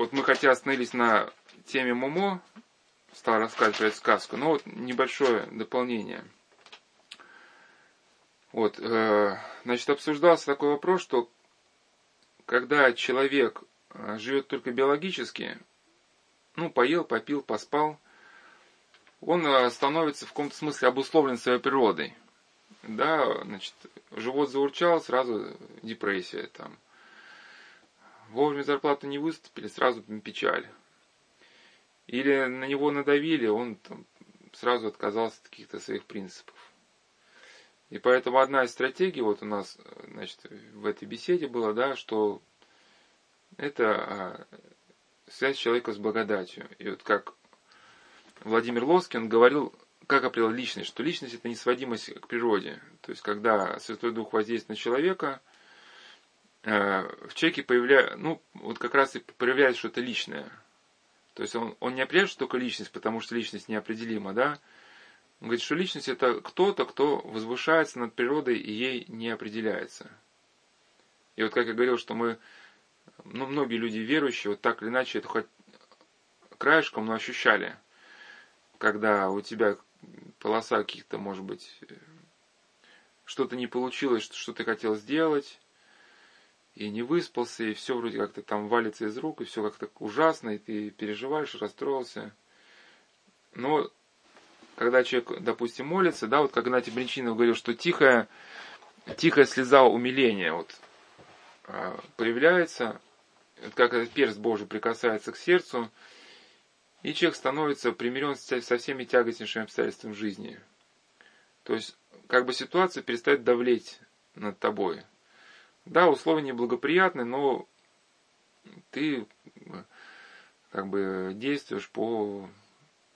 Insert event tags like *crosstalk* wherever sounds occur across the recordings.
вот мы хотя остановились на теме Момо, стал рассказывать сказку, но вот небольшое дополнение. Вот, э, значит, обсуждался такой вопрос, что когда человек э, живет только биологически, ну, поел, попил, поспал, он э, становится в каком-то смысле обусловлен своей природой. Да, значит, живот заурчал, сразу депрессия там. Вовремя зарплату не выступили, сразу печаль. Или на него надавили, он там сразу отказался от каких-то своих принципов. И поэтому одна из стратегий вот у нас, значит, в этой беседе была, да, что это а, связь человека с благодатью. И вот как Владимир Лоскин говорил, как определил личность, что личность это несводимость к природе. То есть, когда Святой Дух воздействует на человека, в человеке появляется, ну, вот как раз и проявляется что-то личное. То есть он, он не определяет, что только личность, потому что личность неопределима, да. Он говорит, что личность это кто-то, кто возвышается над природой и ей не определяется. И вот как я говорил, что мы, ну, многие люди верующие, вот так или иначе, это хоть краешком, но ощущали, когда у тебя полоса каких-то, может быть, э, что-то не получилось, что ты хотел сделать, и не выспался, и все вроде как-то там валится из рук, и все как-то ужасно, и ты переживаешь, расстроился. Но когда человек, допустим, молится, да, вот как Игнатий Бринчинов говорил, что тихая, тихая слеза умиления вот, а, появляется, как этот перст Божий прикасается к сердцу, и человек становится примирен со всеми тягостнейшими обстоятельствами жизни. То есть, как бы ситуация перестает давлеть над тобой. Да, условия неблагоприятны, но ты как бы действуешь по,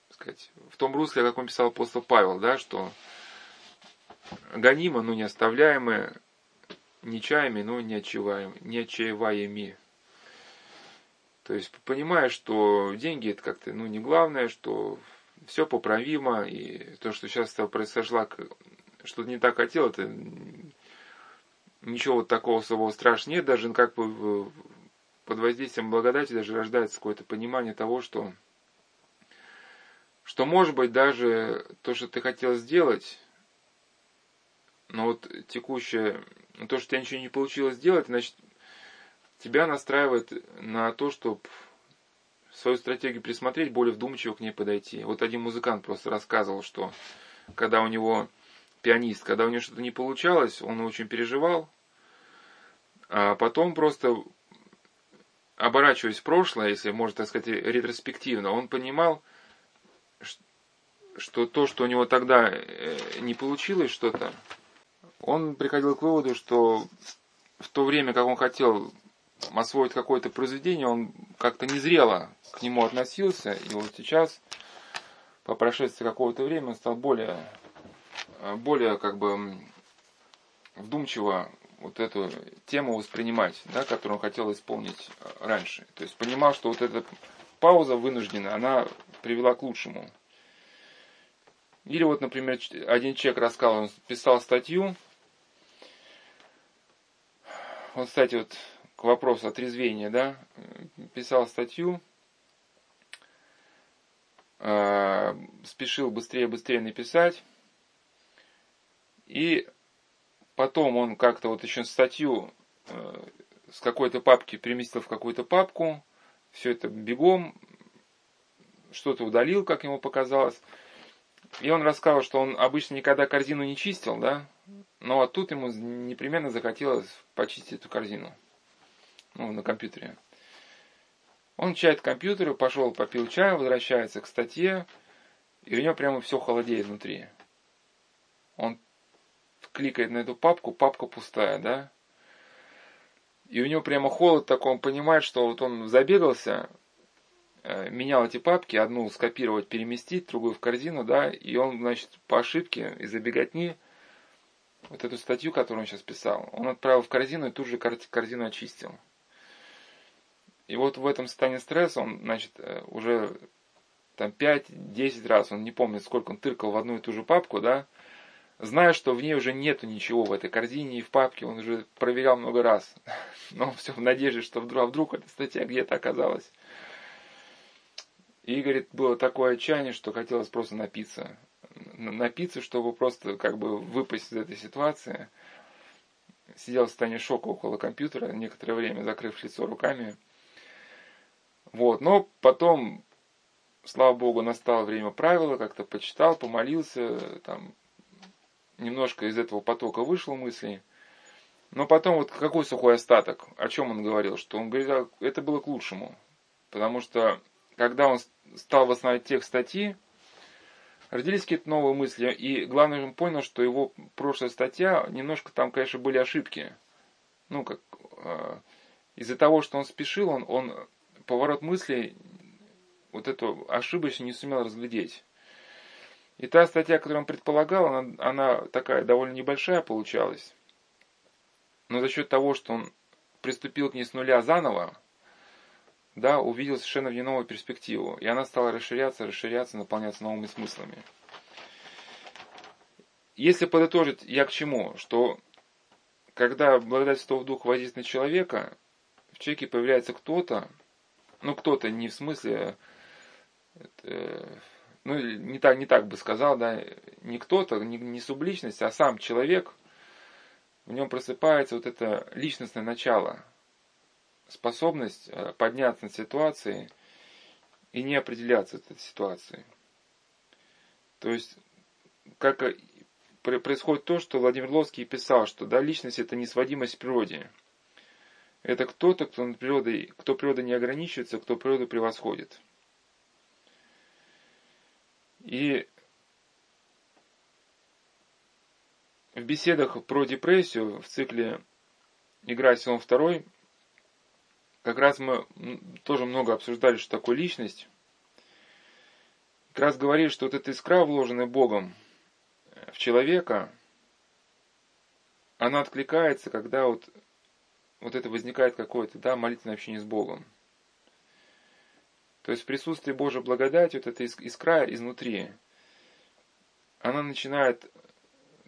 сказать, в том русле, о каком писал апостол Павел, да, что гонимо, но не оставляемые, нечаянными, но не отчаиваемые. То есть понимая, что деньги это как-то ну, не главное, что все поправимо, и то, что сейчас произошло, что-то не так хотел, это ничего вот такого особого страшного нет, даже как бы под воздействием благодати даже рождается какое-то понимание того, что, что может быть даже то, что ты хотел сделать, но вот текущее, то, что у тебя ничего не получилось сделать, значит, тебя настраивает на то, чтобы свою стратегию присмотреть, более вдумчиво к ней подойти. Вот один музыкант просто рассказывал, что когда у него пианист, когда у него что-то не получалось, он очень переживал, а потом просто оборачиваясь в прошлое, если можно так сказать, ретроспективно, он понимал, что то, что у него тогда э, не получилось что-то, он приходил к выводу, что в то время, как он хотел освоить какое-то произведение, он как-то незрело к нему относился, и вот сейчас, по прошествии какого-то времени, он стал более, более как бы вдумчиво вот эту тему воспринимать, да, которую он хотел исполнить раньше. То есть понимал, что вот эта пауза вынужденная, она привела к лучшему. Или вот, например, один человек рассказал, он писал статью. Вот, кстати, вот к вопросу отрезвения, да, писал статью, э, спешил быстрее-быстрее написать, и потом он как-то вот еще статью э, с какой-то папки переместил в какую-то папку, все это бегом, что-то удалил, как ему показалось. И он рассказал, что он обычно никогда корзину не чистил, да, но вот тут ему непременно захотелось почистить эту корзину ну, на компьютере. Он чает компьютер, пошел, попил чай, возвращается к статье, и у него прямо все холодеет внутри. Он кликает на эту папку, папка пустая, да? И у него прямо холод такой, он понимает, что вот он забегался, э, менял эти папки, одну скопировать, переместить, другую в корзину, да, и он, значит, по ошибке из-за беготни вот эту статью, которую он сейчас писал, он отправил в корзину и тут же корзину очистил. И вот в этом состоянии стресса он, значит, э, уже там 5-10 раз, он не помнит, сколько он тыркал в одну и ту же папку, да, зная, что в ней уже нету ничего в этой корзине и в папке, он уже проверял много раз. *laughs* Но все в надежде, что вдруг, а вдруг эта статья где-то оказалась. И, говорит, было такое отчаяние, что хотелось просто напиться. Напиться, чтобы просто как бы выпасть из этой ситуации. Сидел в состоянии шока около компьютера, некоторое время закрыв лицо руками. Вот, но потом, слава богу, настало время правила, как-то почитал, помолился, там, немножко из этого потока вышел мысли. Но потом вот какой сухой остаток? О чем он говорил? Что он говорит, «А, это было к лучшему. Потому что когда он стал восстанавливать текст статьи, родились какие-то новые мысли. И главное, он понял, что его прошлая статья, немножко там, конечно, были ошибки. Ну, как э, из-за того, что он спешил, он, он поворот мысли, вот эту ошибочность не сумел разглядеть. И та статья, которую он предполагал, она, она такая довольно небольшая получалась. Но за счет того, что он приступил к ней с нуля заново, да, увидел совершенно в ней новую перспективу. И она стала расширяться, расширяться, наполняться новыми смыслами. Если подытожить, я к чему? Что когда благодать Святого Духа воздействует на человека, в человеке появляется кто-то, ну кто-то не в смысле, это, ну не так, не так бы сказал, да, не кто-то, не, не субличность, а сам человек, в нем просыпается вот это личностное начало – способность э, подняться над ситуацией и не определяться этой ситуацией. То есть, как происходит то, что Владимир Ловский писал, что да, личность это не сводимость к природе. Это кто-то, кто над природой, кто природа не ограничивается, кто природу превосходит. И в беседах про депрессию в цикле «Игра сезон второй» как раз мы тоже много обсуждали, что такое личность. Как раз говорили, что вот эта искра, вложенная Богом э, в человека, она откликается, когда вот, вот это возникает какое-то да, молитвенное общение с Богом. То есть в присутствии Божьей благодати, вот эта искра изнутри, она начинает,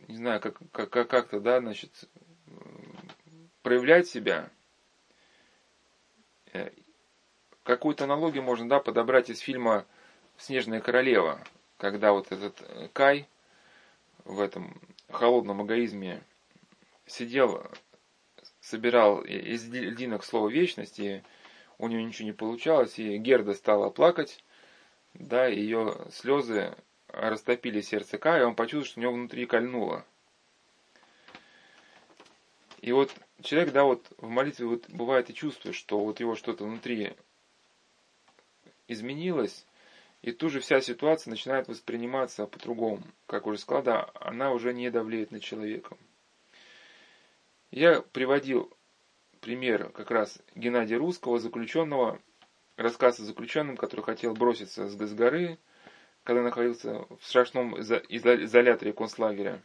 не знаю, как, как, как-то, да, значит, проявлять себя – Э, какую-то аналогию можно да, подобрать из фильма «Снежная королева», когда вот этот э, Кай в этом холодном эгоизме сидел, собирал из льдинок слово вечности, у него ничего не получалось, и Герда стала плакать, да, ее слезы растопили сердце Кая, и он почувствовал, что у него внутри кольнуло. И вот человек, да, вот в молитве вот бывает и чувствует, что вот его что-то внутри изменилось, и тут же вся ситуация начинает восприниматься по-другому. Как уже сказал, да, она уже не давлеет на человека. Я приводил пример как раз Геннадия Русского, заключенного, рассказ о заключенном, который хотел броситься с горы, когда находился в страшном изоляторе концлагеря.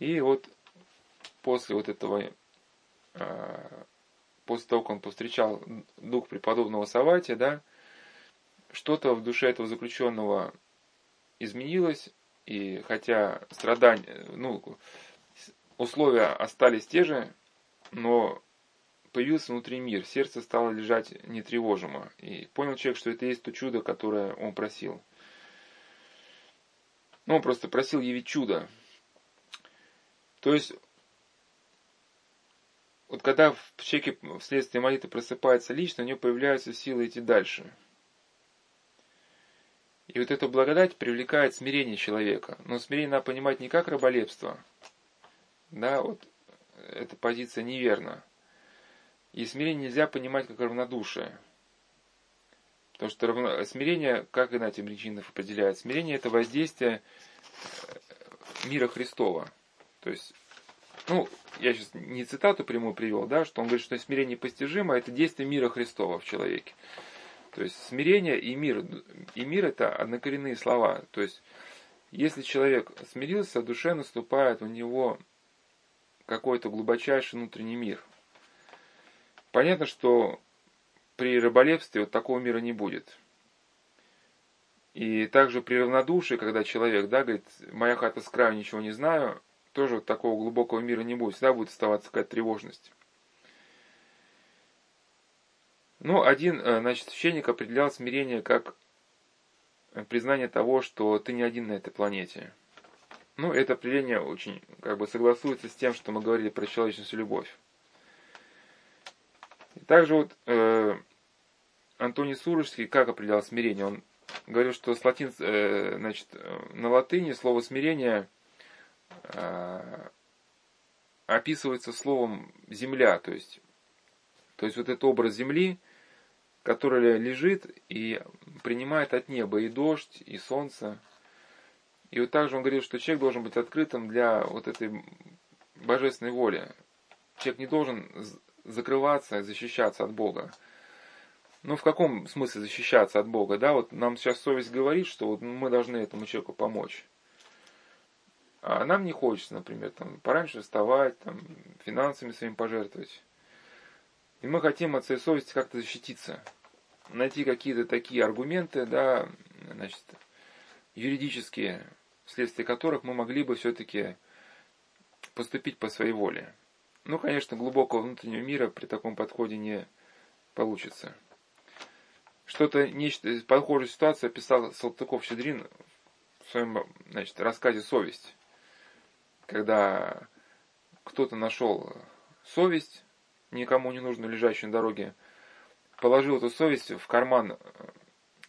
И вот после вот этого, а, после того, как он повстречал дух преподобного Саватия, да, что-то в душе этого заключенного изменилось, и хотя страдания, ну, условия остались те же, но появился внутри мир, сердце стало лежать нетревожимо. И понял человек, что это есть то чудо, которое он просил. Ну, он просто просил явить чудо. То есть вот когда в человеке вследствие молитвы просыпается лично, у него появляются силы идти дальше. И вот эта благодать привлекает смирение человека. Но смирение надо понимать не как раболепство. Да, вот эта позиция неверна. И смирение нельзя понимать как равнодушие. Потому что равно... смирение, как Игнатий Бринчинов определяет, смирение это воздействие э, мира Христова. То есть ну, я сейчас не цитату прямую привел, да, что он говорит, что смирение постижимо, это действие мира Христова в человеке. То есть смирение и мир, и мир это однокоренные слова. То есть, если человек смирился, в душе наступает у него какой-то глубочайший внутренний мир. Понятно, что при рыболепстве вот такого мира не будет. И также при равнодушии, когда человек, да, говорит, моя хата с краю, ничего не знаю, тоже вот такого глубокого мира не будет, всегда будет оставаться какая-то тревожность. Ну, один, э, значит, священник определял смирение как признание того, что ты не один на этой планете. Ну, это определение очень как бы согласуется с тем, что мы говорили про любовь. И также вот э, Антоний Сурожский как определял смирение? Он говорил, что с латин, э, значит, на латыни слово смирение э, описывается словом земля, то есть, то есть вот этот образ земли, который лежит и принимает от неба и дождь, и солнце. И вот также он говорил, что человек должен быть открытым для вот этой божественной воли. Человек не должен закрываться, защищаться от Бога. Ну, в каком смысле защищаться от Бога? Да, вот нам сейчас совесть говорит, что вот мы должны этому человеку помочь. А нам не хочется, например, там, пораньше вставать, там, финансами своим пожертвовать. И мы хотим от своей совести как-то защититься. Найти какие-то такие аргументы, да, значит, юридические, вследствие которых мы могли бы все-таки поступить по своей воле. Ну, конечно, глубокого внутреннего мира при таком подходе не получится. Что-то, нечто, похожую ситуацию описал Салтыков-Щедрин в своем значит, рассказе «Совесть». Когда кто-то нашел совесть, никому не нужно лежащую на дороге, положил эту совесть в карман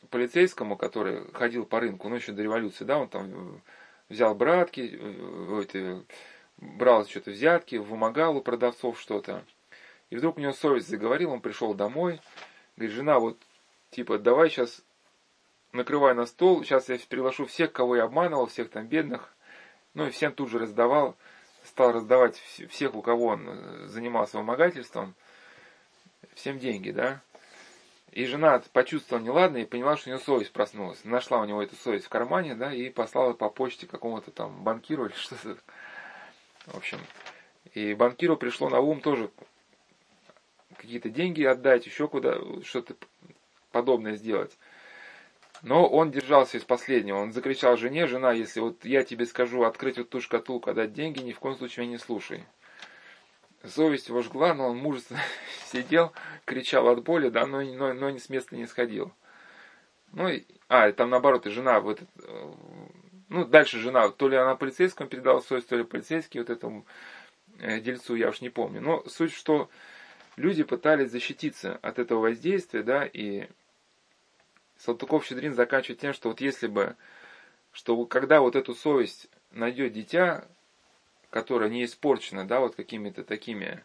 полицейскому, который ходил по рынку, ну еще до революции, да, он там взял братки, это, брал что-то взятки, вымогал у продавцов что-то. И вдруг у него совесть заговорила, он пришел домой, говорит, жена, вот типа, давай сейчас накрывай на стол, сейчас я приглашу всех, кого я обманывал, всех там бедных, ну и всем тут же раздавал, стал раздавать всех, у кого он э, занимался вымогательством, всем деньги, да. И жена почувствовала неладно и поняла, что у нее совесть проснулась. Нашла у него эту совесть в кармане, да, и послала по почте какому-то там банкиру или *laughs* что-то. В общем, и банкиру пришло на ум тоже какие-то деньги отдать, еще куда, что-то подобное сделать. Но он держался из последнего. Он закричал жене, жена, если вот я тебе скажу открыть вот ту шкатулку, отдать деньги, ни в коем случае меня не слушай. Совесть его жгла, но он мужественно *laughs* сидел, кричал от боли, да, но, но, но с места не сходил. Ну, и, а, там наоборот, и жена, вот, э, ну, дальше жена, то ли она полицейскому передала совесть, то ли полицейский вот этому э, дельцу, я уж не помню. Но суть, что люди пытались защититься от этого воздействия, да, и Салтыков-Щедрин заканчивает тем, что вот если бы, что когда вот эту совесть найдет дитя, которое не испорчено, да, вот какими-то такими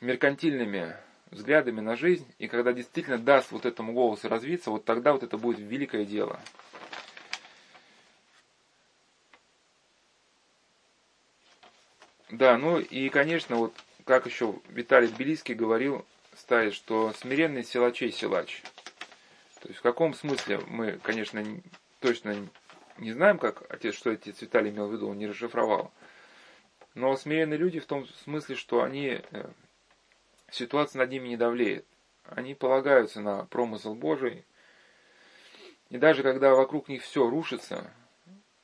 меркантильными взглядами на жизнь, и когда действительно даст вот этому голосу развиться, вот тогда вот это будет великое дело. Да, ну и, конечно, вот как еще Виталий Тбилисский говорил, ставит, что смиренный силачей силач. То есть в каком смысле мы, конечно, точно не знаем, как отец, что отец Виталий имел в виду, он не расшифровал. Но смиренные люди в том смысле, что они, э, ситуация над ними не давлеет. Они полагаются на промысел Божий. И даже когда вокруг них все рушится,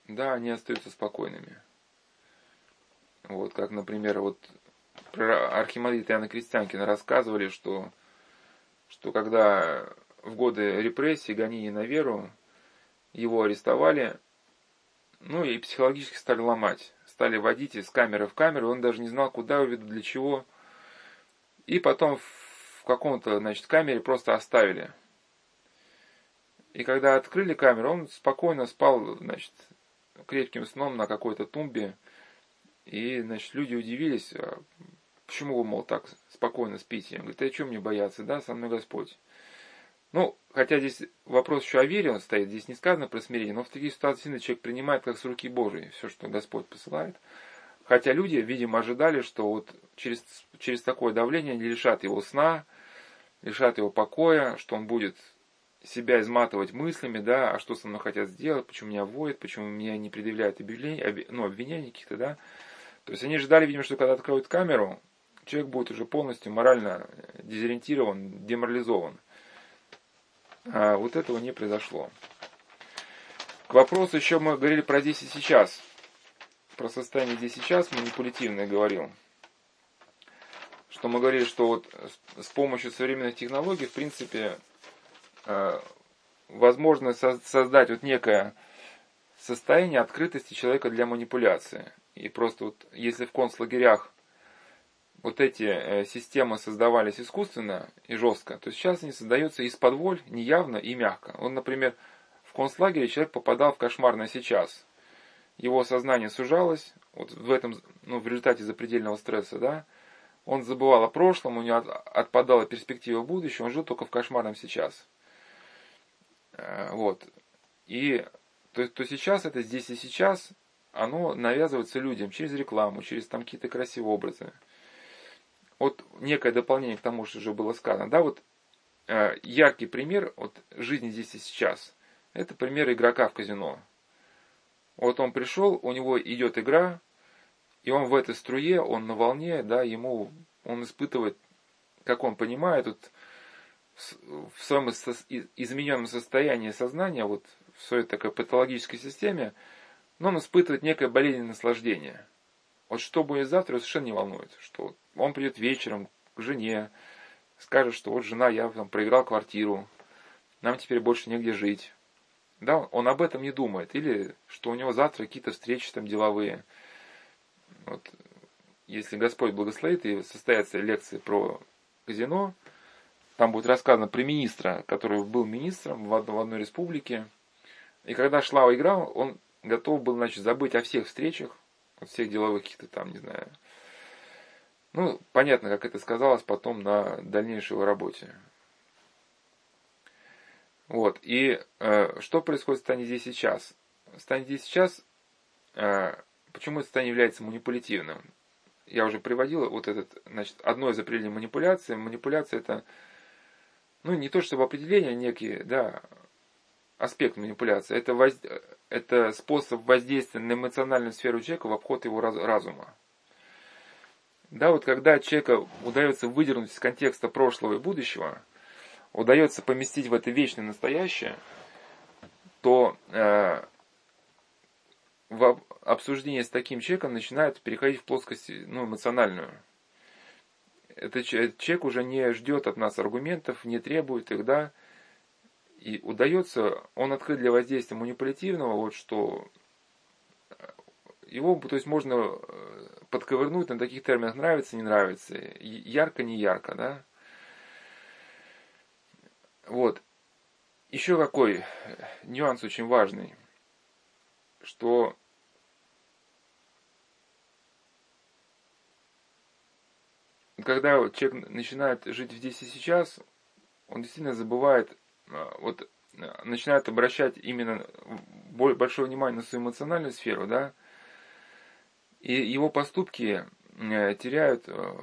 да, они остаются спокойными. Вот, как, например, вот про архимандрита Иоанна Крестьянкина рассказывали, что, что когда в годы репрессий, гонений на веру, его арестовали, ну и психологически стали ломать. Стали водить из камеры в камеру, он даже не знал, куда уведут, для чего. И потом в каком-то, значит, камере просто оставили. И когда открыли камеру, он спокойно спал, значит, крепким сном на какой-то тумбе. И, значит, люди удивились, а почему вы, мол, так спокойно спите? Он говорит, а что мне бояться, да, со мной Господь. Ну, хотя здесь вопрос еще о вере он стоит, здесь не сказано про смирение, но в таких ситуациях человек принимает как с руки Божией все, что Господь посылает. Хотя люди, видимо, ожидали, что вот через, через такое давление они лишат его сна, лишат его покоя, что он будет себя изматывать мыслями, да, а что со мной хотят сделать, почему меня воют, почему меня не предъявляют объявления, ну, обвинений каких-то, да. То есть они ждали, видимо, что когда откроют камеру, человек будет уже полностью морально дезориентирован, деморализован. А вот этого не произошло. К вопросу еще мы говорили про здесь и сейчас. Про состояние здесь и сейчас манипулятивное говорил. Что мы говорили, что вот с помощью современных технологий, в принципе, э, возможно создать вот некое состояние открытости человека для манипуляции. И просто вот если в концлагерях вот эти э, системы создавались искусственно и жестко, то сейчас они создаются из-под воль, неявно и мягко. Он, например, в концлагере человек попадал в кошмар на сейчас. Его сознание сужалось, вот в этом, ну, в результате запредельного стресса, да, он забывал о прошлом, у него отпадала перспектива будущего, он жил только в кошмарном сейчас. Э, вот. И то, то сейчас это здесь и сейчас, оно навязывается людям через рекламу, через там какие-то красивые образы вот некое дополнение к тому, что уже было сказано, да, вот э, яркий пример вот жизни здесь и сейчас, это пример игрока в казино. Вот он пришел, у него идет игра, и он в этой струе, он на волне, да, ему, он испытывает, как он понимает, вот, в своем измененном состоянии сознания, вот в своей такой патологической системе, но он испытывает некое болезненное наслаждение. Вот что будет завтра, его совершенно не волнует. Что он придет вечером к жене, скажет, что вот жена, я там проиграл квартиру, нам теперь больше негде жить. Да, он об этом не думает. Или что у него завтра какие-то встречи там деловые. Вот, если Господь благословит и состоятся лекции про казино, там будет рассказано про министра, который был министром в одной, в одной республике. И когда шла игра, он готов был, значит, забыть о всех встречах, от всех деловых каких-то там, не знаю. Ну, понятно, как это сказалось потом на дальнейшей работе. Вот, и э, что происходит в стане здесь сейчас? В стане здесь сейчас, э, почему это стане является манипулятивным? Я уже приводил вот этот, значит, одно из определений манипуляции. Манипуляция это, ну, не то чтобы определение некие, да, аспект манипуляции. Это, воз... это способ воздействия на эмоциональную сферу человека в обход его раз... разума. Да, вот когда человека удается выдернуть из контекста прошлого и будущего, удается поместить в это вечное настоящее, то э, в обсуждение с таким человеком начинает переходить в плоскость ну, эмоциональную. Этот человек уже не ждет от нас аргументов, не требует их, да, и удается, он открыт для воздействия манипулятивного, вот что его, то есть можно э, подковырнуть на таких терминах нравится, не нравится, ярко, не ярко, да. Вот. Еще какой нюанс очень важный, что когда человек начинает жить здесь и сейчас, он действительно забывает а, вот начинает обращать именно большое внимание на свою эмоциональную сферу, да, и его поступки э, теряют э,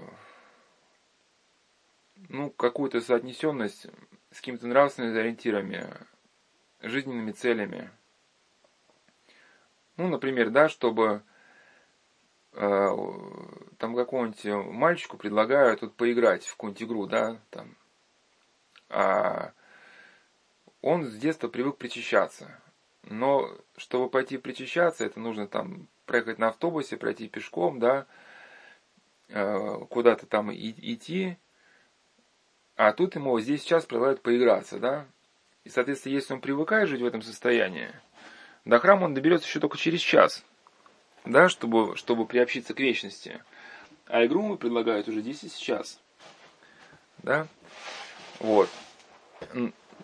ну, какую-то соотнесенность с какими-то нравственными ориентирами, жизненными целями. Ну, например, да, чтобы э, там какому-нибудь мальчику предлагают тут поиграть в какую-нибудь игру, да, там, а он с детства привык причащаться. Но чтобы пойти причащаться, это нужно там проехать на автобусе, пройти пешком, да, э, куда-то там идти. А тут ему здесь сейчас предлагают поиграться, да. И, соответственно, если он привыкает жить в этом состоянии, до храма он доберется еще только через час, да, чтобы, чтобы приобщиться к вечности. А игру ему предлагают уже здесь и сейчас. Да? Вот.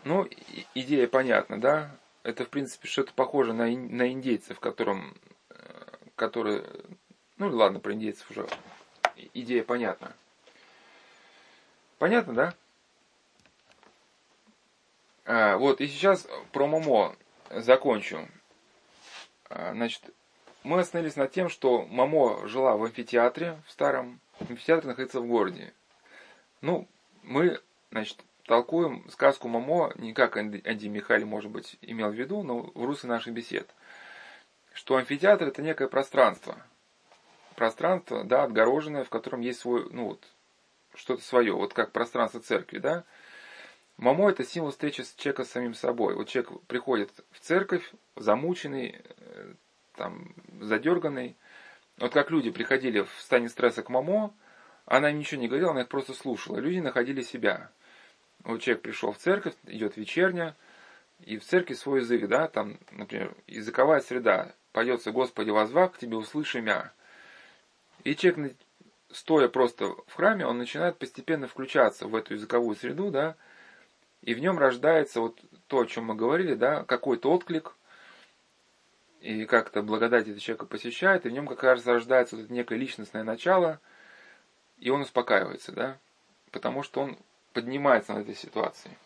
Ну, идея понятна, да? Это, в принципе, что-то похоже на, на индейцев, которым, которые, ну, ладно, про индейцев уже идея понятна. Понятно, да? А, вот, и сейчас про Момо закончу. А, значит, мы остановились над тем, что Момо жила в амфитеатре, в старом амфитеатре находится в городе. Ну, мы, значит, толкуем сказку Момо не как Энде Михаэль, может быть, имел в виду, но в русле наших бесед. Что амфитеатр это некое пространство. Пространство, да, отгороженное, в котором есть свой, ну вот, что-то свое, вот как пространство церкви, да. Мамо – это символ встречи с человека с самим собой. Вот человек приходит в церковь, замученный, э, там, задерганный. Вот как люди приходили в стане стресса к мамо, она им ничего не говорила, она их просто слушала. Люди находили себя. Вот человек пришел в церковь, идет вечерня, и в церкви свой язык, да, там, например, языковая среда, поется «Господи, возвах к тебе, услыши мя». И человек, стоя просто в храме, он начинает постепенно включаться в эту языковую среду, да, и в нем рождается вот то, о чем мы говорили, да, какой-то отклик, и как-то благодать этого человека посещает, и в нем как раз рождается вот некое личностное начало, и он успокаивается, да, потому что он поднимается над этой ситуацией.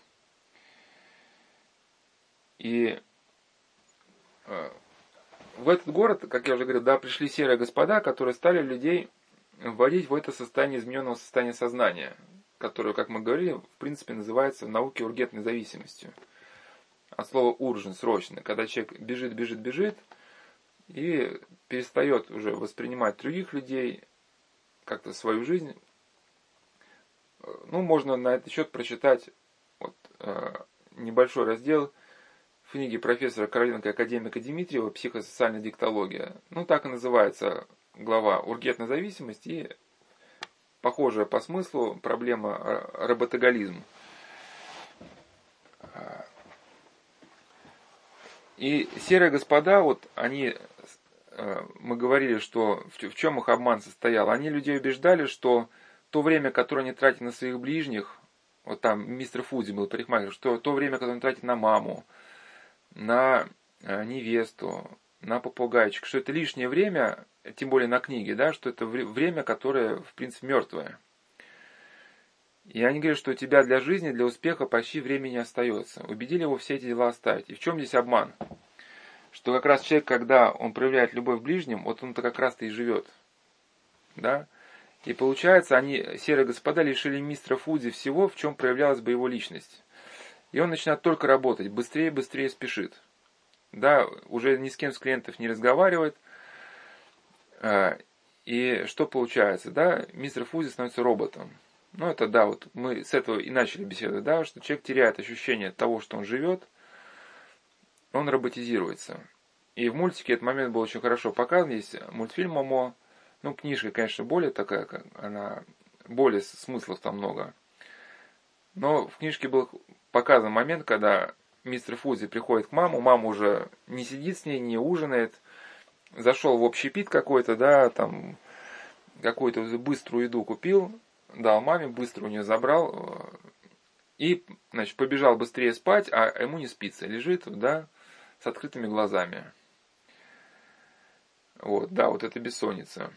И э, в этот город, как я уже говорил, да, пришли серые господа, которые стали людей вводить в это состояние измененного состояния сознания которую, как мы говорили, в принципе называется в науке ургентной зависимостью. От слова уржен, срочно, когда человек бежит, бежит, бежит, и перестает уже воспринимать других людей, как-то свою жизнь. Ну, можно на этот счет прочитать вот, э, небольшой раздел книге профессора Каролинка академика Дмитриева «Психосоциальная диктология». Ну, так и называется глава «Ургентная зависимость» и похожая по смыслу проблема работоголизм. И серые господа, вот они, э, мы говорили, что в чем их обман состоял. Они людей убеждали, что то время, которое они тратят на своих ближних, вот там мистер Фудзи был парикмахер, что то время, которое они тратят на маму, на э, невесту, на попугайчик, что это лишнее время, тем более на книге, да, что это время, которое, в принципе, мертвое. И они говорят, что у тебя для жизни, для успеха почти времени остается. Убедили его все эти дела оставить. И в чем здесь обман? Что как раз человек, когда он проявляет любовь к ближним, вот он-то как раз-то и живет. Да? И получается, они, серые господа, лишили мистера Фудзи всего, в чем проявлялась бы его личность. И он начинает только работать, быстрее, быстрее спешит. Да, уже ни с кем с клиентов не разговаривает, а, и что получается, да, мистер Фузи становится роботом. Ну, это да, вот мы с этого и начали беседовать, да, что человек теряет ощущение того, что он живет, он роботизируется. И в мультике этот момент был очень хорошо показан. Есть мультфильм Момо. Ну, книжка, конечно, более такая, как она, более смыслов там много. Но в книжке был показан момент, когда мистер Фузи приходит к маме, мама уже не сидит с ней, не ужинает, зашел в общепит какой-то, да, там какую-то быструю еду купил, дал маме, быстро у нее забрал э, и, значит, побежал быстрее спать, а ему не спится, лежит, да, с открытыми глазами. Вот, да, вот это бессонница.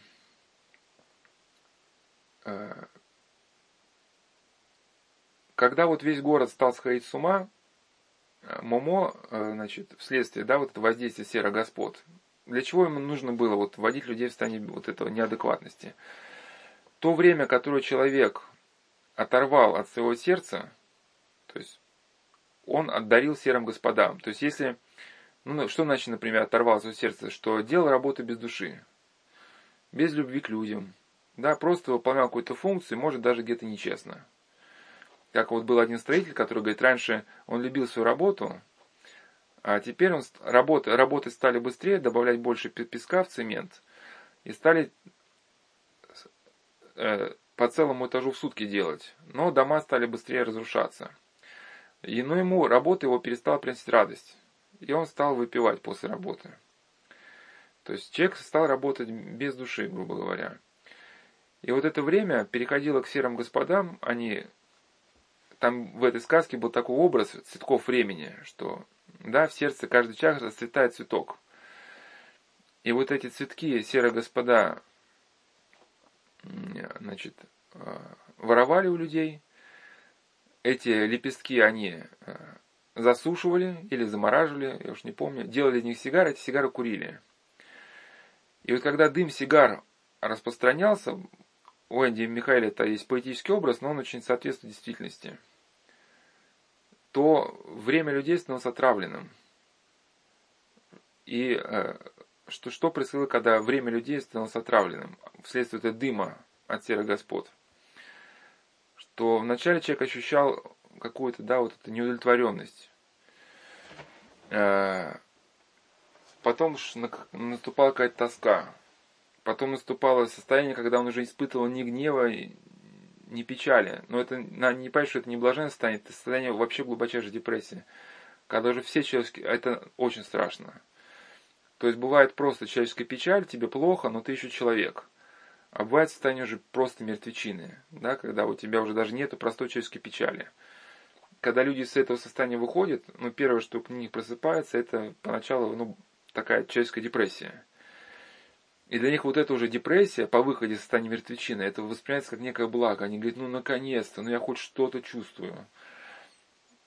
Э, когда вот весь город стал сходить с ума, э, Момо, значит, вследствие, да, вот это воздействия серых господ, для чего ему нужно было вот вводить людей в состояние вот этого неадекватности? То время, которое человек оторвал от своего сердца, то есть он отдарил серым господам. То есть если, ну что значит, например, оторвал от своего сердца, что делал работу без души, без любви к людям, да, просто выполнял какую-то функцию, может даже где-то нечестно. Как вот был один строитель, который говорит, раньше он любил свою работу, а теперь он, работы, работы стали быстрее, добавлять больше песка в цемент. И стали э, по целому этажу в сутки делать. Но дома стали быстрее разрушаться. И, но ему работа его перестала приносить радость. И он стал выпивать после работы. То есть человек стал работать без души, грубо говоря. И вот это время переходило к серым господам, они там в этой сказке был такой образ цветков времени, что да, в сердце каждый час расцветает цветок. И вот эти цветки серые господа значит, э, воровали у людей. Эти лепестки они э, засушивали или замораживали, я уж не помню, делали из них сигары, эти сигары курили. И вот когда дым сигар распространялся, у Энди Михаэля это есть поэтический образ, но он очень соответствует действительности то время людей становилось отравленным. И э, что, что происходило, когда время людей становилось отравленным, вследствие этого дыма от серых господ? Что вначале человек ощущал какую-то, да, вот эту неудовлетворенность. Э, потом наступала какая-то тоска. Потом наступало состояние, когда он уже испытывал ни гнева, ни печали. Но это надо не понять, что это не блаженное состояние, это состояние вообще глубочайшей депрессии. Когда уже все человеческие... Это очень страшно. То есть бывает просто человеческая печаль, тебе плохо, но ты еще человек. А бывает состояние уже просто мертвечины, да, когда у тебя уже даже нету простой человеческой печали. Когда люди с этого состояния выходят, ну, первое, что к них просыпается, это поначалу, ну, такая человеческая депрессия. И для них вот эта уже депрессия по выходе из состояния мертвечины, это воспринимается как некое благо. Они говорят, ну, наконец-то, ну, я хоть что-то чувствую.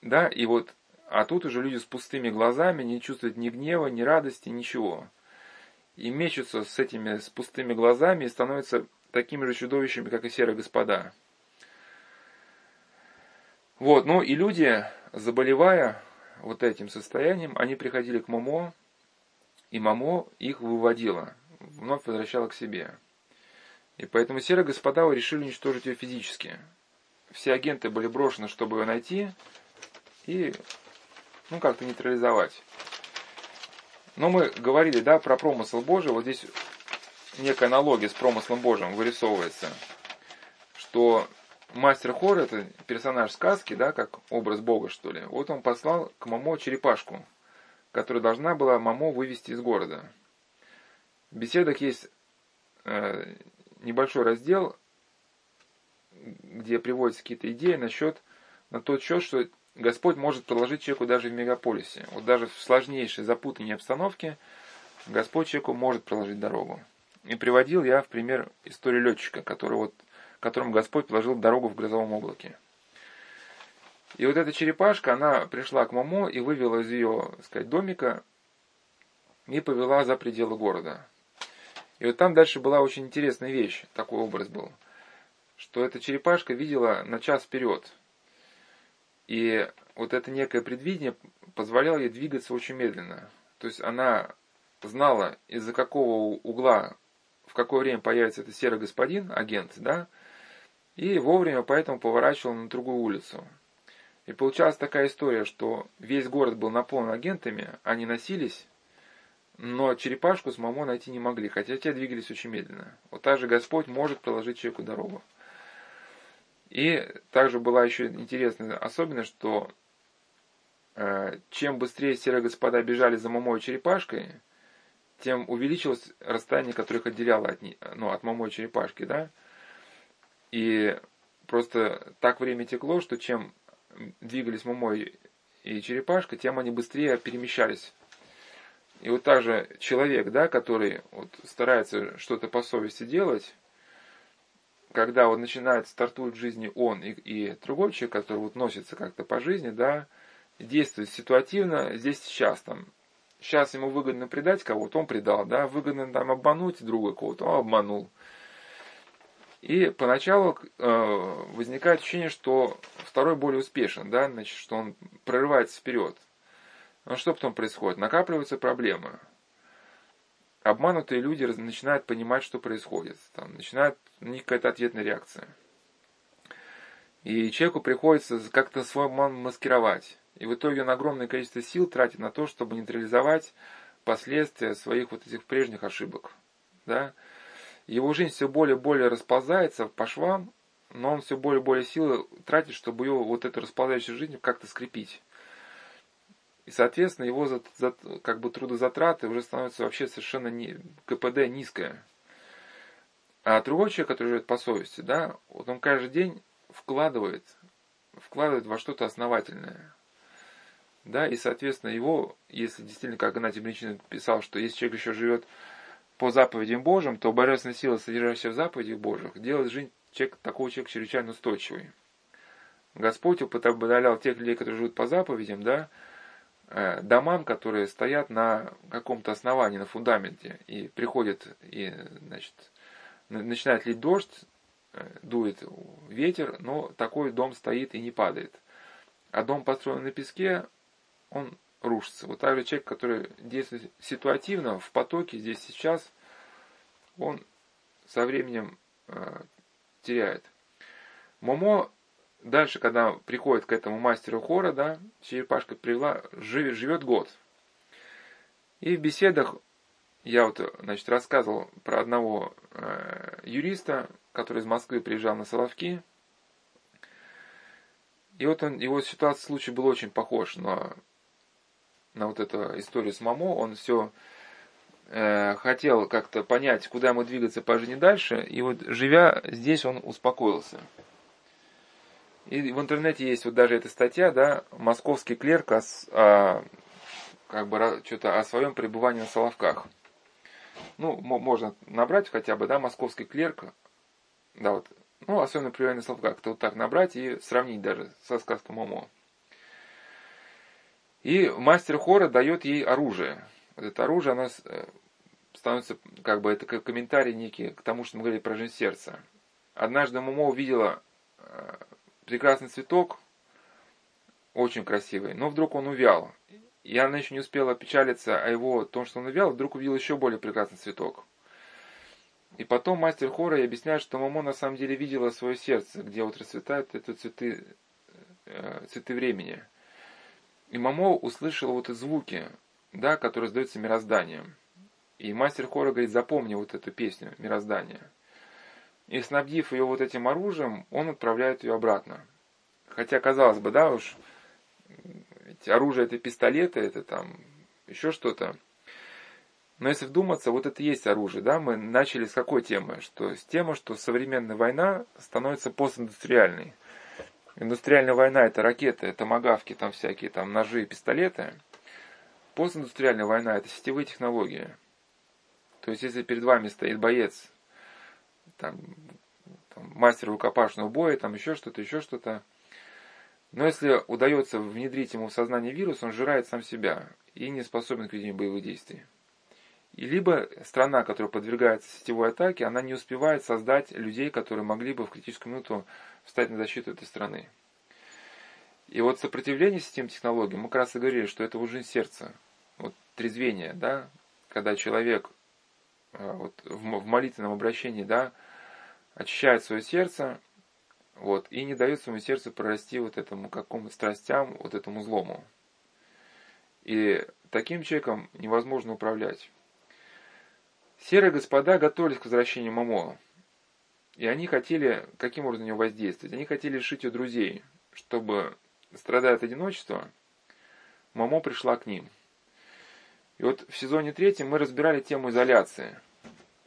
Да, и вот, а тут уже люди с пустыми глазами не чувствуют ни гнева, ни радости, ничего и мечутся с этими с пустыми глазами и становятся такими же чудовищами, как и серые господа. Вот, ну и люди, заболевая вот этим состоянием, они приходили к Момо, и Момо их выводила, вновь возвращала к себе. И поэтому серые господа решили уничтожить ее физически. Все агенты были брошены, чтобы ее найти и, ну, как-то нейтрализовать. Но мы говорили, да, про промысл Божий. Вот здесь некая аналогия с промыслом Божьим вырисовывается. Что мастер Хор, это персонаж сказки, да, как образ Бога, что ли. Вот он послал к Мамо черепашку, которая должна была Мамо вывести из города. В беседах есть э, небольшой раздел, где приводятся какие-то идеи насчет, на тот счет, что Господь может предложить человеку даже в мегаполисе. Вот даже в сложнейшей, запутанной обстановке Господь человеку может проложить дорогу. И приводил я в пример историю летчика, который вот, которому Господь положил дорогу в грозовом облаке. И вот эта черепашка, она пришла к Мамо и вывела из ее, так сказать, домика и повела за пределы города. И вот там дальше была очень интересная вещь, такой образ был, что эта черепашка видела на час вперед – и вот это некое предвидение позволяло ей двигаться очень медленно. То есть она знала, из-за какого угла, в какое время появится этот серый господин, агент, да, и вовремя поэтому поворачивала на другую улицу. И получалась такая история, что весь город был наполнен агентами, они носились, но черепашку с Мамо найти не могли, хотя те двигались очень медленно. Вот так же Господь может проложить человеку дорогу. И также была еще интересная особенность, что э, чем быстрее серые господа бежали за мамой черепашкой, тем увеличилось расстояние, которое их отделяло от, ну, от мамой черепашки, да. И просто так время текло, что чем двигались мамой и черепашка, тем они быстрее перемещались. И вот также человек, да, который вот старается что-то по совести делать, когда вот начинает, стартует в жизни он и, и другой человек, который вот носится как-то по жизни, да, действует ситуативно, здесь сейчас там, сейчас ему выгодно предать кого-то, он предал, да, выгодно там обмануть друга кого-то, он обманул. И поначалу э, возникает ощущение, что второй более успешен, да, значит, что он прорывается вперед. Но что потом происходит? Накапливаются проблемы обманутые люди начинают понимать, что происходит. Там начинает у них какая-то ответная реакция. И человеку приходится как-то свой обман маскировать. И в итоге он огромное количество сил тратит на то, чтобы нейтрализовать последствия своих вот этих прежних ошибок. Да? Его жизнь все более и более расползается по швам, но он все более и более силы тратит, чтобы ее вот эту расползающую жизнь как-то скрепить. И, соответственно, его за, за, как бы трудозатраты уже становятся вообще совершенно не, КПД низкое. А другой человек, который живет по совести, да, вот он каждый день вкладывает, вкладывает во что-то основательное. Да, и, соответственно, его, если действительно, как Геннадий Блинчин писал, что если человек еще живет по заповедям Божьим, то божественная сила, содержащая в заповедях Божьих, делает жизнь человека, такого человека чрезвычайно устойчивой. Господь употреблял тех людей, которые живут по заповедям, да, домам, которые стоят на каком-то основании, на фундаменте, и приходит, и, значит, начинает лить дождь, э, дует ветер, но такой дом стоит и не падает. А дом построен на песке, он рушится. Вот так же человек, который действует ситуативно, в потоке, здесь сейчас, он со временем э, теряет. Момо дальше, когда приходит к этому мастеру Хора, да, черепашка привела, живет, живет год. И в беседах я вот, значит, рассказывал про одного э, юриста, который из Москвы приезжал на Соловки. И вот он, его ситуация, случай был очень похож на, на вот эту историю с Мамо. Он все э, хотел как-то понять, куда ему двигаться по жизни дальше. И вот живя здесь, он успокоился. И в интернете есть вот даже эта статья, да, московский клерк о, о, как бы что-то о своем пребывании на Соловках. Ну, можно набрать хотя бы, да, московский клерк, да, вот, ну, особенно пребывание на Соловках, как-то вот так набрать и сравнить даже со сказкой Момо. И мастер Хора дает ей оружие. Вот это оружие, оно э, становится, как бы, это комментарий некий к тому, что мы говорили про жизнь сердца. Однажды Момо увидела э, прекрасный цветок, очень красивый, но вдруг он увял. И она еще не успела печалиться о его том, что он увял, вдруг увидела еще более прекрасный цветок. И потом мастер хора и объясняет, что Мамо на самом деле видела свое сердце, где вот расцветают это цветы, э, цветы времени. И Мамо услышала вот эти звуки, да, которые сдаются мирозданием. И мастер хора говорит, запомни вот эту песню «Мироздание». И снабдив ее вот этим оружием, он отправляет ее обратно. Хотя, казалось бы, да, уж оружие это пистолеты, это там еще что-то. Но если вдуматься, вот это и есть оружие, да, мы начали с какой темы? Что с темы, что современная война становится постиндустриальной. Индустриальная война это ракеты, это магавки, там всякие там ножи и пистолеты. Постиндустриальная война это сетевые технологии. То есть если перед вами стоит боец там, там мастер рукопашного боя, там еще что-то, еще что-то. Но если удается внедрить ему в сознание вирус, он жирает сам себя и не способен к ведению боевых действий. И либо страна, которая подвергается сетевой атаке, она не успевает создать людей, которые могли бы в критическую минуту встать на защиту этой страны. И вот сопротивление систем технологий, мы как раз и говорили, что это уже сердце, вот трезвение, да, когда человек а, вот, в молитвенном обращении, да, очищает свое сердце, вот, и не дает своему сердцу прорасти вот этому какому страстям, вот этому злому. И таким человеком невозможно управлять. Серые господа готовились к возвращению Мамо. И они хотели, каким образом на него воздействовать? Они хотели лишить ее друзей, чтобы, страдая от одиночества, Мамо пришла к ним. И вот в сезоне третьем мы разбирали тему изоляции –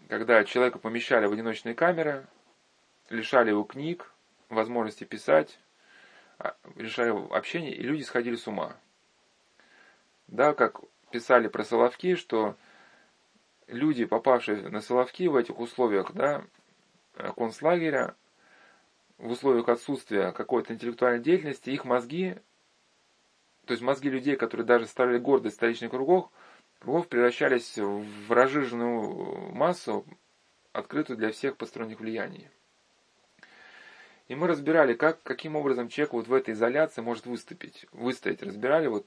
когда человека помещали в одиночные камеры, лишали его книг, возможности писать, а, лишали его общения, и люди сходили с ума. Да, как писали про Соловки, что люди, попавшие на Соловки в этих условиях, да, концлагеря, в условиях отсутствия какой-то интеллектуальной деятельности, их мозги, то есть мозги людей, которые даже ставили гордость столичных кругах, кругов превращались в разжиженную массу, открытую для всех посторонних влияний. И мы разбирали, как, каким образом человек вот в этой изоляции может выступить, выстоять. Разбирали вот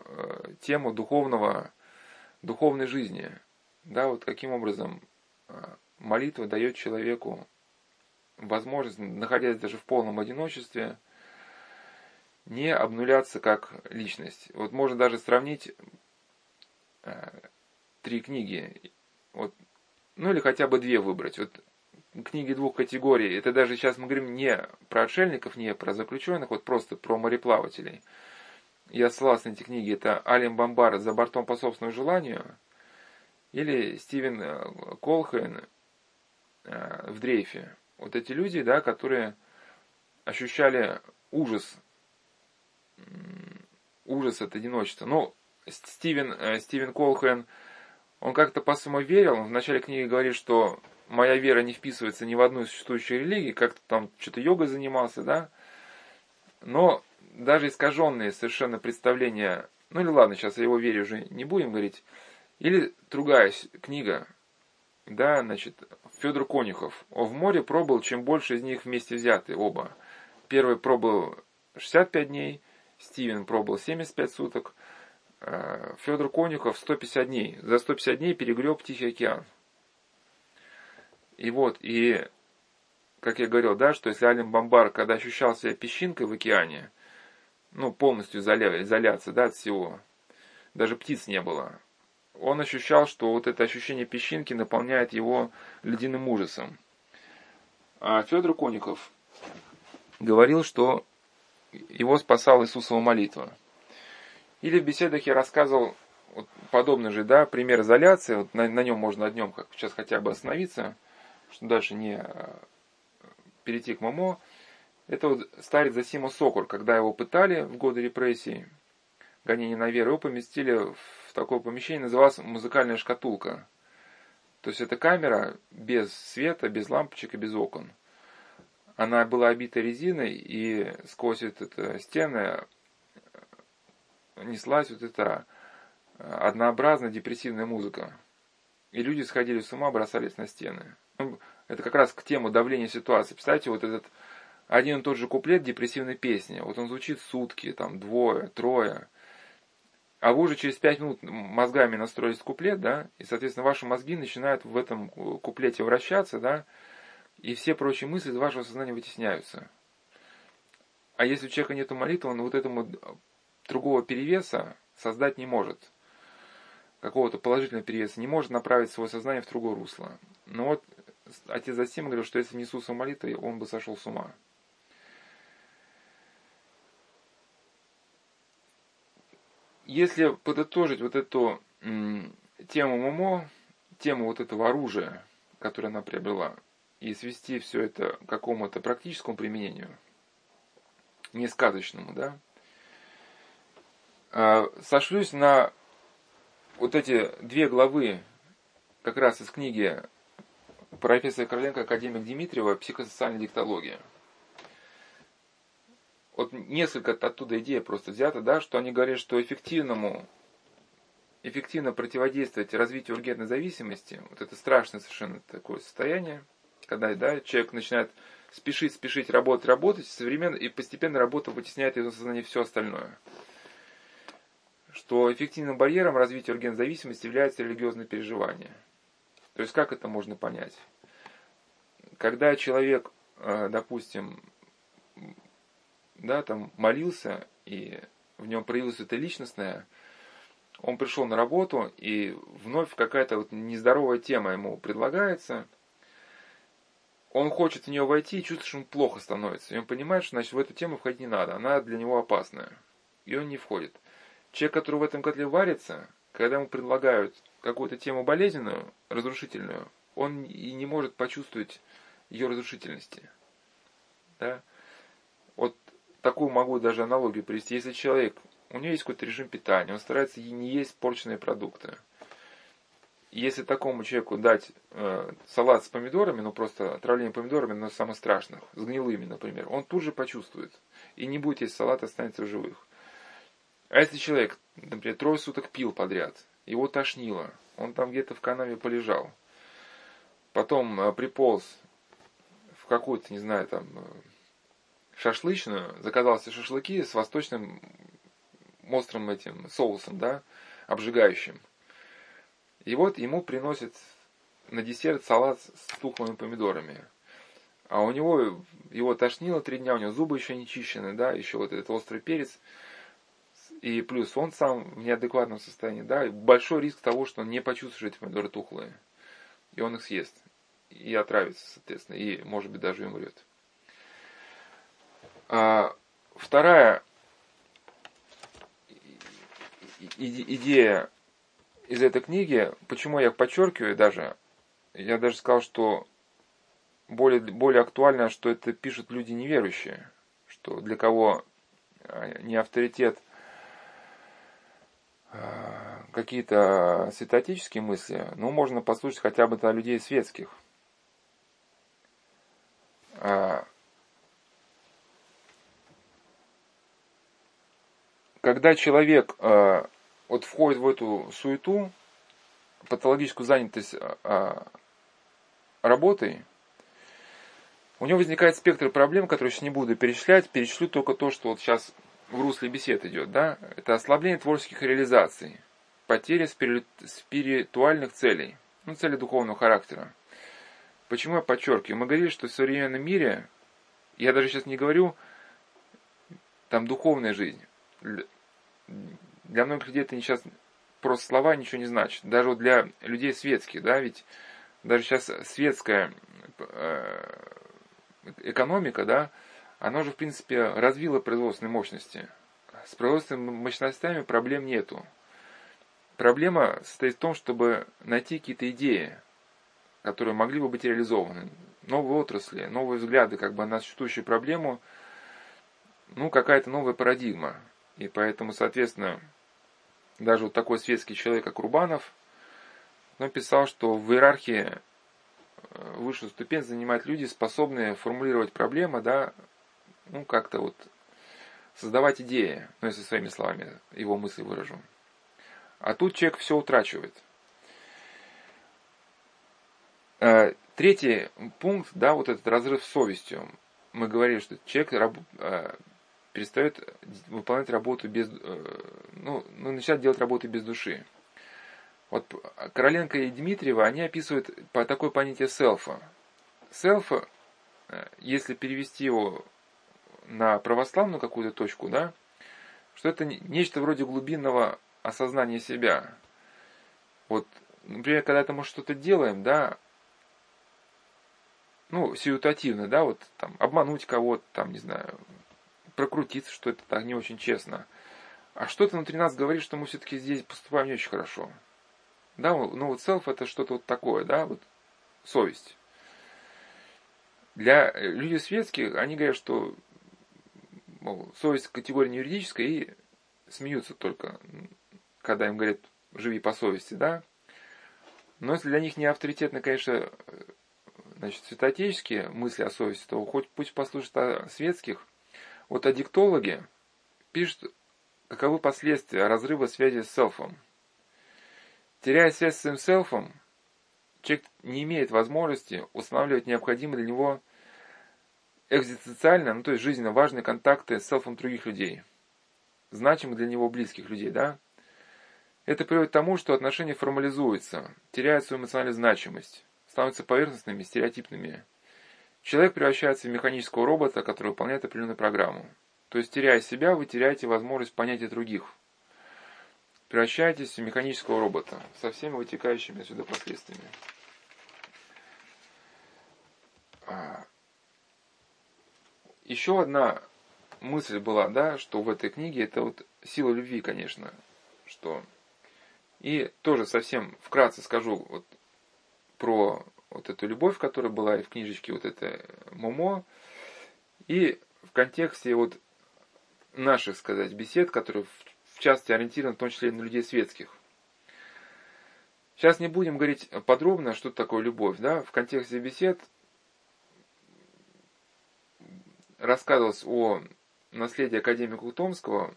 э, тему духовного, духовной жизни. Да, вот каким образом э, молитва дает человеку возможность, находясь даже в полном одиночестве, не обнуляться как личность. Вот можно даже сравнить Э, три книги, вот, ну или хотя бы две выбрать. Вот книги двух категорий, это даже сейчас мы говорим не про отшельников, не про заключенных, вот просто про мореплавателей. Я ссылался на эти книги, это Алим Бомбар «За бортом по собственному желанию» или Стивен э, Колхейн э, в дрейфе. Вот эти люди, да, которые ощущали ужас, ужас от одиночества. Ну, Стивен, э, Стивен Колхен, он как-то по-своему верил. Он в начале книги говорит, что моя вера не вписывается ни в одну из существующих религий, как-то там что-то йогой занимался, да. Но даже искаженные совершенно представления, ну или ладно, сейчас о его вере уже не будем говорить, или другая книга, да, значит, Федор Конюхов. В море пробыл, чем больше из них вместе взяты оба. Первый пробыл 65 дней, Стивен пробыл 75 суток, Э, Федор Конюхов 150 дней. За 150 дней перегреб Тихий океан. И вот, и как я говорил, да, что если Алим Бомбар, когда ощущал себя песчинкой в океане, ну, полностью изоля, изоляция, да, от всего, даже птиц не было, он ощущал, что вот это ощущение песчинки наполняет его ледяным ужасом. А Федор Конюхов говорил, что его спасала Иисусова молитва. Или в беседах я рассказывал вот подобный же, да, пример изоляции, вот на, на нем можно днем как сейчас хотя бы остановиться, что дальше не а, перейти к Момо. Это вот старец Зосима Сокур, когда его пытали в годы репрессий, гонения на веру, его поместили в такое помещение, называлось музыкальная шкатулка. То есть это камера без света, без лампочек и без окон. Она была обита резиной, и сквозь это стены неслась вот эта однообразная депрессивная музыка. И люди сходили с ума, бросались на стены. Ну, это как раз к тему давления ситуации. Представьте, вот этот один и тот же куплет депрессивной песни. Вот он звучит сутки, там, двое, трое. А вы уже через пять минут мозгами настроились куплет, да, и, соответственно, ваши мозги начинают в этом куплете вращаться, да, и все прочие мысли из вашего сознания вытесняются. А если у человека нет молитвы, он вот этому другого перевеса создать не может. Какого-то положительного перевеса не может направить свое сознание в другое русло. Но вот отец Зосима говорил, что если не Иисуса молитвы, он бы сошел с ума. Если подытожить вот эту тему Момо, тему вот этого оружия, которое она приобрела, и свести все это к какому-то практическому применению, не сказочному, да, а, сошлюсь на вот эти две главы как раз из книги профессора Короленко «Академик Дмитриева. Психосоциальная диктология». Вот несколько оттуда идей просто взято, да, что они говорят, что эффективному, эффективно противодействовать развитию ургентной зависимости, вот это страшное совершенно такое состояние, когда да, человек начинает спешить, спешить, работать, работать, современно и постепенно работа вытесняет из сознания все остальное – что эффективным барьером развития организависимости является религиозное переживание. То есть как это можно понять? Когда человек, э, допустим, да, там молился, и в нем проявилось это личностное, он пришел на работу, и вновь какая-то вот нездоровая тема ему предлагается, он хочет в нее войти и чувствует, что ему плохо становится. И он понимает, что значит, в эту тему входить не надо, она для него опасная. И он не входит. Человек, который в этом котле варится, когда ему предлагают какую-то тему болезненную, разрушительную, он и не может почувствовать ее разрушительности. Да? Вот такую могу даже аналогию привести. Если человек, у него есть какой-то режим питания, он старается не есть порченные продукты. Если такому человеку дать э, салат с помидорами, ну просто отравление помидорами, но самых страшных, с гнилыми, например, он тут же почувствует. И не будет есть салат, останется в живых. А если человек, например, трое суток пил подряд, его тошнило, он там где-то в канаве полежал, потом э, приполз в какую-то, не знаю, там, э, шашлычную, заказал себе шашлыки с восточным острым этим соусом, да, обжигающим. И вот ему приносят на десерт салат с тухлыми помидорами. А у него, его тошнило три дня, у него зубы еще не чищены, да, еще вот этот острый перец – и плюс он сам в неадекватном состоянии, да, большой риск того, что он не почувствует, эти помидоры тухлые. И он их съест. И отравится, соответственно, и, может быть, даже умрет. А, вторая идея из этой книги, почему я подчеркиваю даже, я даже сказал, что более, более актуально, что это пишут люди неверующие, что для кого а, не авторитет – какие-то святотические мысли, ну, можно послушать хотя бы от людей светских. А, когда человек а, вот входит в эту суету, патологическую занятость работой, у него возникает спектр проблем, которые сейчас не буду перечислять, перечислю только то, что вот сейчас в русле бесед идет, да, это ослабление творческих реализаций, потеря спиритуальных целей, ну, цели духовного характера, почему я подчеркиваю? Мы говорили, что в современном мире, я даже сейчас не говорю, там духовная жизнь. Для многих людей это сейчас просто слова ничего не значит. Даже вот для людей светских, да, ведь даже сейчас светская э, экономика, да, она уже, в принципе, развила производственные мощности. С производственными мощностями проблем нету. Проблема состоит в том, чтобы найти какие-то идеи, которые могли бы быть реализованы. Новые отрасли, новые взгляды как бы на существующую проблему, ну, какая-то новая парадигма. И поэтому, соответственно, даже вот такой светский человек, как Рубанов, написал, что в иерархии э, высшую ступень занимают люди, способные формулировать проблемы, да, ну, как-то вот создавать идеи, ну, если своими словами его мысли выражу. А тут человек все утрачивает. Э, третий пункт, да, вот этот разрыв с совестью. Мы говорили, что человек э, перестает выполнять работу без, э, ну, ну, начинает делать работу без души. Вот Короленко и Дмитриева, они описывают по такое понятие селфа. Селфа, если перевести его на православную какую-то точку, да, что это нечто вроде глубинного осознания себя. Вот, например, когда мы что-то делаем, да, ну, ситуативно, да, вот там обмануть кого-то, там, не знаю, прокрутиться, что это так не очень честно. А что-то внутри нас говорит, что мы все-таки здесь поступаем не очень хорошо. Да, ну вот self это что-то вот такое, да, вот совесть. Для людей светских, они говорят, что мол, совесть категория не юридическая и смеются только, когда им говорят живи по совести, да. Но если для них не авторитетно, конечно, значит, святоотеческие мысли о совести, то хоть пусть послушают о светских. Вот аддиктологи пишут, каковы последствия разрыва связи с селфом. Теряя связь с своим селфом, человек не имеет возможности устанавливать необходимые для него экзистенциально, ну то есть жизненно важные контакты с селфом других людей, значимых для него близких людей, да? Это приводит к тому, что отношения формализуются, теряют свою эмоциональную значимость становятся поверхностными, стереотипными. Человек превращается в механического робота, который выполняет определенную программу. То есть, теряя себя, вы теряете возможность понятия других. Превращаетесь в механического робота со всеми вытекающими отсюда последствиями. Еще одна мысль была, да, что в этой книге это вот сила любви, конечно, что. И тоже совсем вкратце скажу вот про вот эту любовь, которая была и в книжечке вот это Момо, и в контексте вот наших, сказать, бесед, которые в частности ориентированы в том числе и на людей светских. Сейчас не будем говорить подробно, что такое любовь, да, в контексте бесед рассказывалось о наследии академика Томского,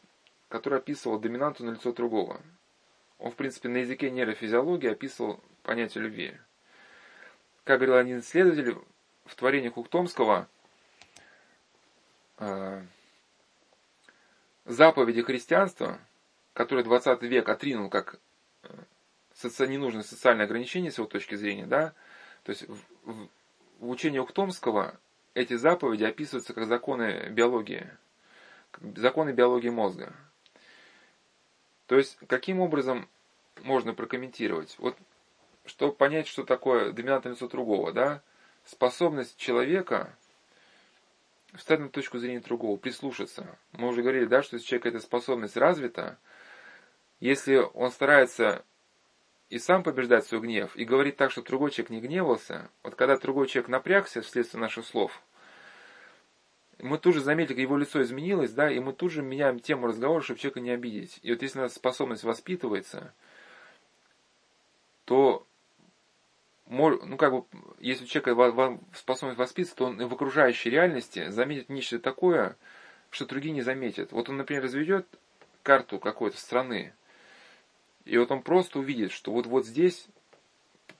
который описывал доминанту на лицо другого. Он, в принципе, на языке нейрофизиологии описывал понятие любви. Как говорил один исследователь, в творениях Ухтомского э, заповеди христианства, которые 20 век отринул как э, соци... ненужное социальное ограничение с его точки зрения, да, то есть в, в, в учении Ухтомского эти заповеди описываются как законы биологии, как законы биологии мозга. То есть, каким образом можно прокомментировать? Вот чтобы понять, что такое доминантное лицо другого, да, способность человека встать на точку зрения другого, прислушаться. Мы уже говорили, да, что если человек эта способность развита, если он старается и сам побеждать свой гнев, и говорит так, чтобы другой человек не гневался, вот когда другой человек напрягся вследствие наших слов, мы тут же заметили, как его лицо изменилось, да, и мы тут же меняем тему разговора, чтобы человека не обидеть. И вот если у нас способность воспитывается, то ну, как бы, если у человека способность воспитываться, то он в окружающей реальности заметит нечто такое, что другие не заметят. Вот он, например, разведет карту какой-то страны, и вот он просто увидит, что вот, вот здесь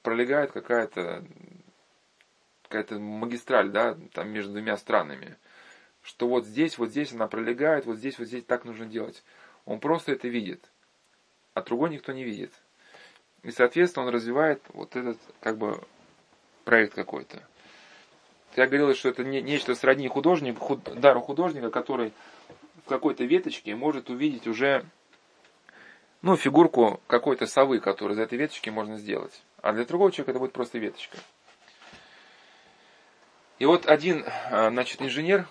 пролегает какая-то какая-то магистраль, да, там между двумя странами. Что вот здесь, вот здесь она пролегает, вот здесь, вот здесь так нужно делать. Он просто это видит, а другой никто не видит. И, соответственно, он развивает вот этот, как бы, проект какой-то. Я говорил, что это не, нечто сродни художник, худ, дару художника, который в какой-то веточке может увидеть уже ну, фигурку какой-то совы, которую из этой веточки можно сделать. А для другого человека это будет просто веточка. И вот один, а, значит, инженер,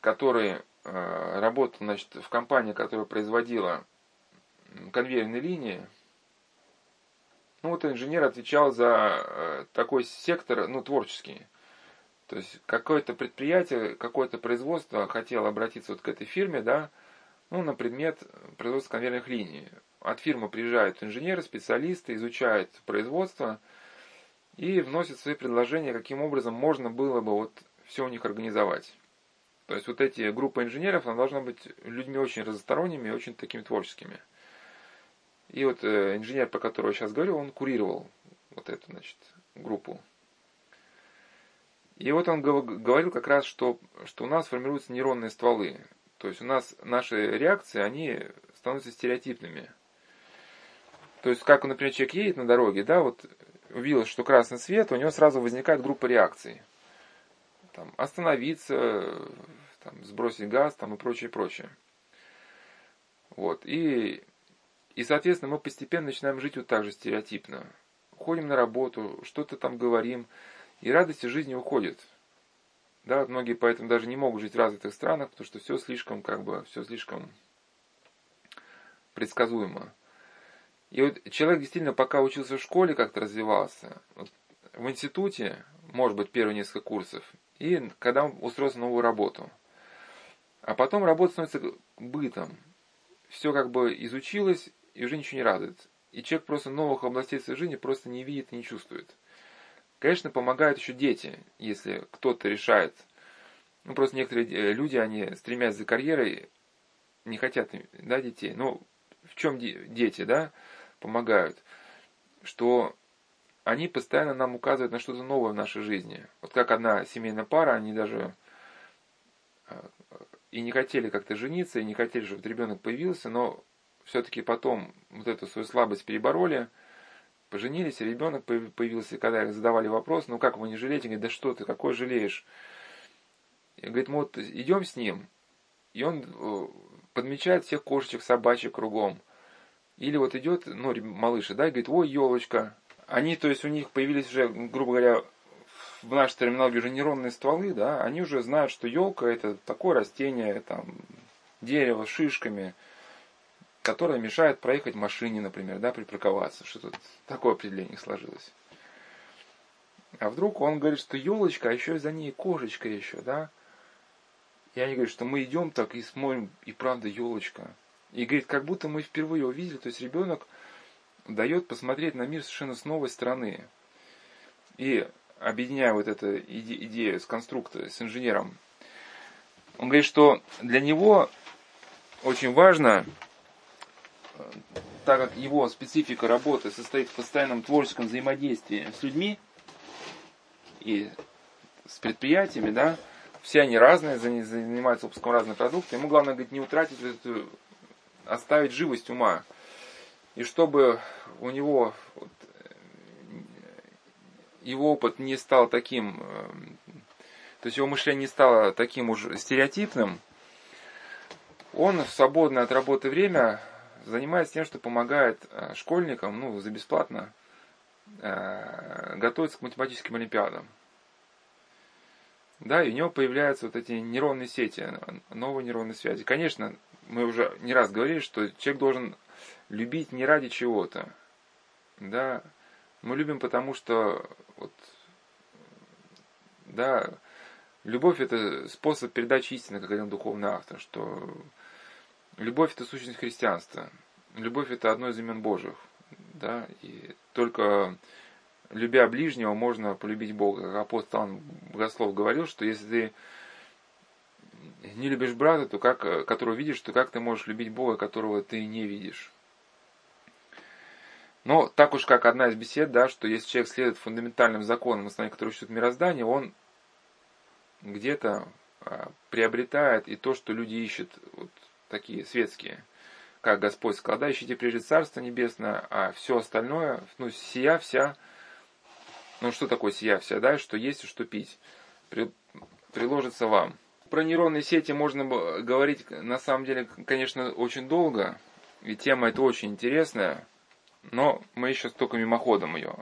который а, работал, значит, в компании, которая производила конвейерные линии, ну, вот инженер отвечал за а, такой сектор, ну, творческий. То есть какое-то предприятие, какое-то производство хотело обратиться вот к этой фирме, да, ну, на предмет производства конвейерных линий. От фирмы приезжают инженеры, специалисты, изучают производство и вносят свои предложения, каким образом можно было бы вот все у них организовать. То есть вот эти группы инженеров, она должна быть людьми очень разносторонними и очень такими творческими. И вот э, инженер, по которому я сейчас говорю, он курировал вот эту, значит, группу. И вот он говорил как раз, что, что у нас формируются нейронные стволы. То есть у нас наши реакции, они становятся стереотипными. То есть, как, например, человек едет на дороге, да, вот увидел, что красный свет, у него сразу возникает группа реакций. Там, остановиться, там, сбросить газ там, и прочее, прочее. Вот. И, и, соответственно, мы постепенно начинаем жить вот так же стереотипно. Ходим на работу, что-то там говорим, и радости жизни уходит. Да, вот многие поэтому даже не могут жить в развитых странах, потому что все слишком, как бы, все слишком предсказуемо. И вот человек действительно, пока учился в школе, как-то развивался, вот в институте, может быть, первые несколько курсов, и когда он устроился на новую работу. А потом работа становится бытом. Все как бы изучилось, и уже ничего не радует. И человек просто новых областей своей жизни просто не видит и не чувствует. Конечно, помогают еще дети, если кто-то решает. Ну, просто некоторые э, люди, они стремясь за карьерой, не хотят да, детей. Ну, в чем дети, да? помогают, что они постоянно нам указывают на что-то новое в нашей жизни. Вот как одна семейная пара, они даже э, и не хотели как-то жениться, и не хотели, чтобы ребенок появился, но все-таки потом вот эту свою слабость перебороли, поженились, и ребенок появился, и когда их задавали вопрос, ну как вы не жалеете? Говорит, да что ты, какой жалеешь? И говорит, мы вот идем с ним, и он э, подмечает всех кошечек, собачек кругом. Или вот идет, ну, малыш, да, и говорит, ой, елочка. Они, то есть у них появились уже, грубо говоря, в нашей терминологии уже нейронные стволы, да, они уже знают, что елка это такое растение, там, дерево с шишками, которое мешает проехать машине, например, да, припарковаться. Что-то такое определение сложилось. А вдруг он говорит, что елочка, а еще за ней кошечка еще, да? И они говорят, что мы идем так и смотрим, и правда елочка. И говорит, как будто мы впервые увидели, то есть ребенок дает посмотреть на мир совершенно с новой стороны. И объединяя вот эту идею с конструктором, с инженером, он говорит, что для него очень важно, так как его специфика работы состоит в постоянном творческом взаимодействии с людьми и с предприятиями, да, все они разные, занимаются выпуском разных продуктов, ему главное, говорит, не утратить эту оставить живость ума. И чтобы у него вот, его опыт не стал таким, э, то есть его мышление не стало таким уж стереотипным, он в свободное от работы время занимается тем, что помогает э, школьникам, ну, за бесплатно, э, готовиться к математическим олимпиадам. Да, и у него появляются вот эти нейронные сети, новые нейронные связи. Конечно, мы уже не раз говорили, что человек должен любить не ради чего-то. Да, мы любим потому, что вот, да, любовь это способ передачи истины, как говорил духовный автор, что любовь это сущность христианства. Любовь это одно из имен Божьих. Да, и только любя ближнего можно полюбить Бога. Как апостол Богослов говорил, что если ты не любишь брата, то как, которого видишь, то как ты можешь любить Бога, которого ты не видишь? Но так уж как одна из бесед, да, что если человек следует фундаментальным законам, на основании которых существует мироздание, он где-то а, приобретает и то, что люди ищут, вот такие светские, как Господь сказал, да, ищите прежде Царство Небесное, а все остальное, ну, сия вся ну что такое сия вся, да, что есть и что пить, при, приложится вам. Про нейронные сети можно говорить, на самом деле, конечно, очень долго, и тема эта очень интересная, но мы еще только мимоходом ее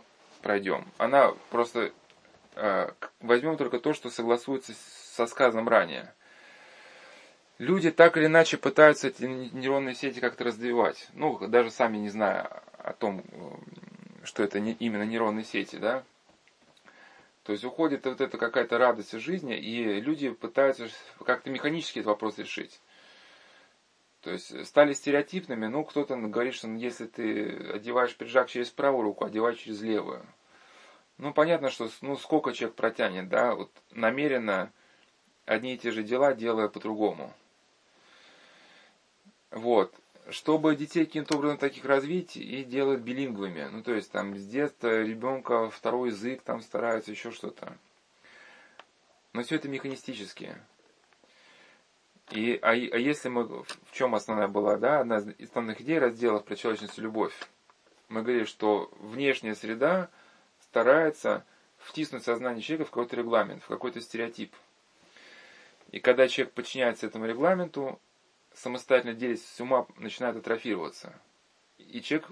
пройдем. Она просто э, возьмем только то, что согласуется со сказанным ранее. Люди так или иначе пытаются эти нейронные сети как-то развивать. Ну, даже сами не зная о том, что это не именно нейронные сети, да. То есть уходит вот эта какая-то радость в жизни, и люди пытаются как-то механически этот вопрос решить. То есть стали стереотипными, ну кто-то говорит, что ну, если ты одеваешь пиджак через правую руку, одевай через левую. Ну понятно, что ну сколько человек протянет, да, вот намеренно одни и те же дела делая по-другому. Вот. Чтобы детей каким-то образом таких развить и делать билингвами. Ну, то есть, там, с детства ребенка второй язык там стараются, еще что-то. Но все это механистически. И, а, а если мы, в чем основная была, да, одна из основных идей разделов про человечность и любовь. Мы говорили, что внешняя среда старается втиснуть сознание человека в какой-то регламент, в какой-то стереотип. И когда человек подчиняется этому регламенту, самостоятельно деятельность ума начинает атрофироваться. И человек,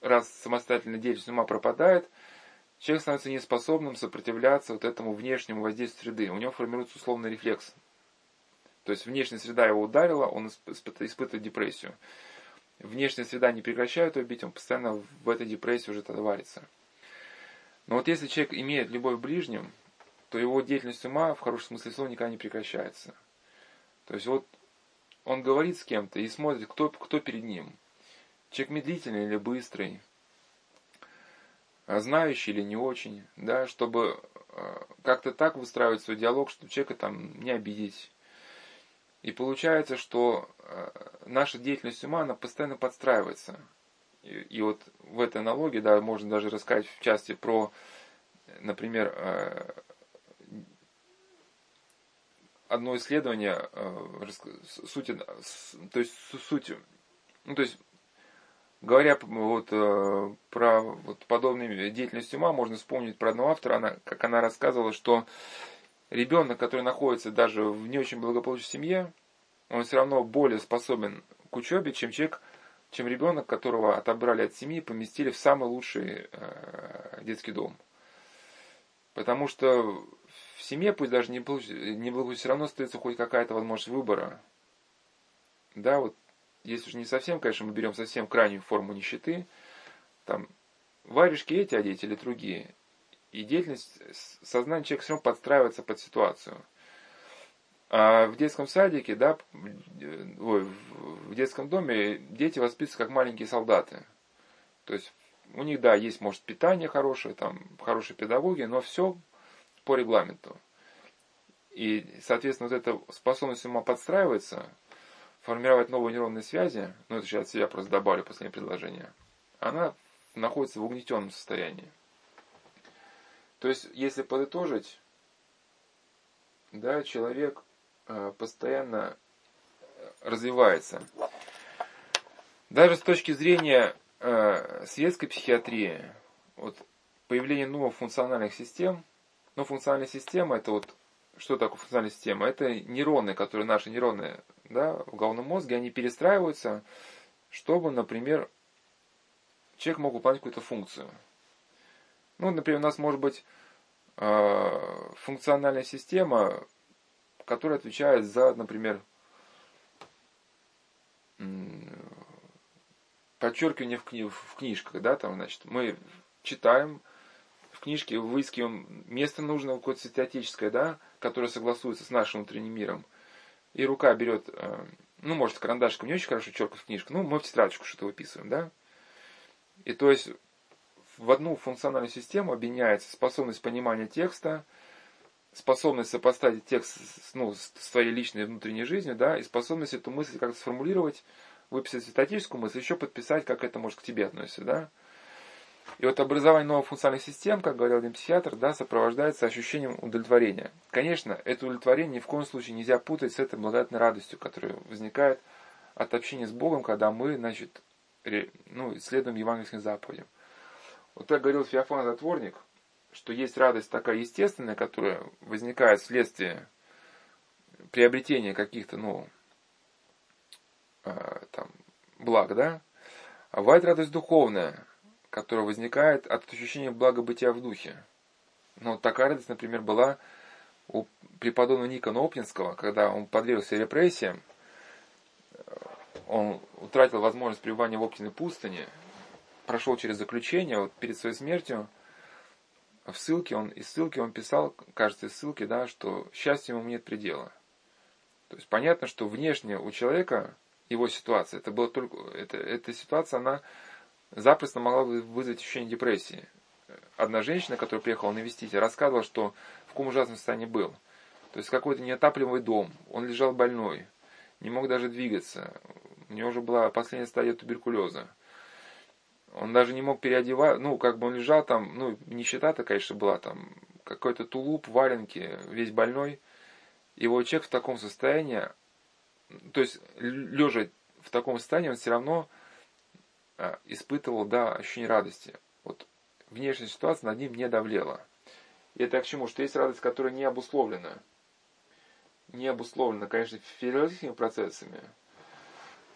раз самостоятельно деятельность ума пропадает, человек становится неспособным сопротивляться вот этому внешнему воздействию среды. У него формируется условный рефлекс. То есть внешняя среда его ударила, он испытывает депрессию. Внешняя среда не прекращает его бить, он постоянно в этой депрессии уже тогда варится. Но вот если человек имеет любовь к ближним, то его деятельность ума в хорошем смысле слова никогда не прекращается. То есть вот он говорит с кем-то и смотрит, кто, кто перед ним. Человек медлительный или быстрый, знающий или не очень, да, чтобы э, как-то так выстраивать свой диалог, чтобы человека там не обидеть. И получается, что э, наша деятельность ума, она постоянно подстраивается. И, и вот в этой аналогии, да, можно даже рассказать в части про, например, э, одно исследование, э, сути, то есть суть, ну, то есть говоря вот, про вот подобную деятельность ума, можно вспомнить про одного автора, она, как она рассказывала, что ребенок, который находится даже в не очень благополучной семье, он все равно более способен к учебе, чем человек, чем ребенок, которого отобрали от семьи и поместили в самый лучший э, детский дом. Потому что в семье, пусть даже не, не благо, все равно остается хоть какая-то возможность выбора. Да, вот, если же не совсем, конечно, мы берем совсем крайнюю форму нищеты, там, варежки эти одеть или другие, и деятельность, сознание человека все равно подстраивается под ситуацию. А в детском садике, да, ой, в детском доме дети воспитываются как маленькие солдаты. То есть у них, да, есть, может, питание хорошее, там, хорошие педагоги, но все по регламенту. И, соответственно, вот эта способность ума подстраиваться, формировать новые нейронные связи, ну это сейчас я просто добавлю последнее предложение, она находится в угнетенном состоянии. То есть, если подытожить, да, человек э, постоянно развивается. Даже с точки зрения э, светской психиатрии, вот, появление новых функциональных систем – но функциональная система, это вот, что такое функциональная система? Это нейроны, которые наши нейроны да, в головном мозге, они перестраиваются, чтобы, например, человек мог выполнять какую-то функцию. Ну, например, у нас может быть э, функциональная система, которая отвечает за, например, подчеркивание в, кни в книжках, да, там, значит, мы читаем, в книжке выискиваем место нужное, какое-то святоотеческое, да, которое согласуется с нашим внутренним миром. И рука берет, э, ну, может, карандашиком не очень хорошо черкать книжку, ну, мы в тетрадочку что-то выписываем, да. И то есть в одну функциональную систему объединяется способность понимания текста, способность сопоставить текст ну, с своей личной внутренней жизнью, да, и способность эту мысль как-то сформулировать, выписать святотическую мысль, еще подписать, как это может к тебе относиться, да. И вот образование новых функциональных систем, как говорил один психиатр, да, сопровождается ощущением удовлетворения. Конечно, это удовлетворение ни в коем случае нельзя путать с этой благодатной радостью, которая возникает от общения с Богом, когда мы, значит, ну, исследуем евангельским заповедям. Вот так говорил Феофан Затворник, что есть радость такая естественная, которая возникает вследствие приобретения каких-то, ну, э, там, благ, да? А бывает радость духовная, которая возникает от ощущения благобытия в духе. Ну, вот такая радость, например, была у преподобного Никона Опнинского, когда он подвергся репрессиям, он утратил возможность пребывания в Оптиной пустыне, прошел через заключение, вот перед своей смертью, в ссылке, он, из ссылки он писал, кажется, из ссылки, да, что счастье ему нет предела. То есть понятно, что внешне у человека его ситуация, это была только, это, эта ситуация, она запросто могла бы вызвать ощущение депрессии. Одна женщина, которая приехала навестить, рассказывала, что в каком ужасном состоянии был. То есть какой-то неотапливаемый дом, он лежал больной, не мог даже двигаться, у него уже была последняя стадия туберкулеза. Он даже не мог переодевать, ну, как бы он лежал там, ну, нищета-то, конечно, была там, какой-то тулуп, валенки, весь больной. Его человек в таком состоянии, то есть, лежа в таком состоянии, он все равно а, испытывал, да, ощущение радости. Вот внешняя ситуация над ним не давлела. И это к чему? Что есть радость, которая не обусловлена. Не обусловлена, конечно, физиологическими процессами,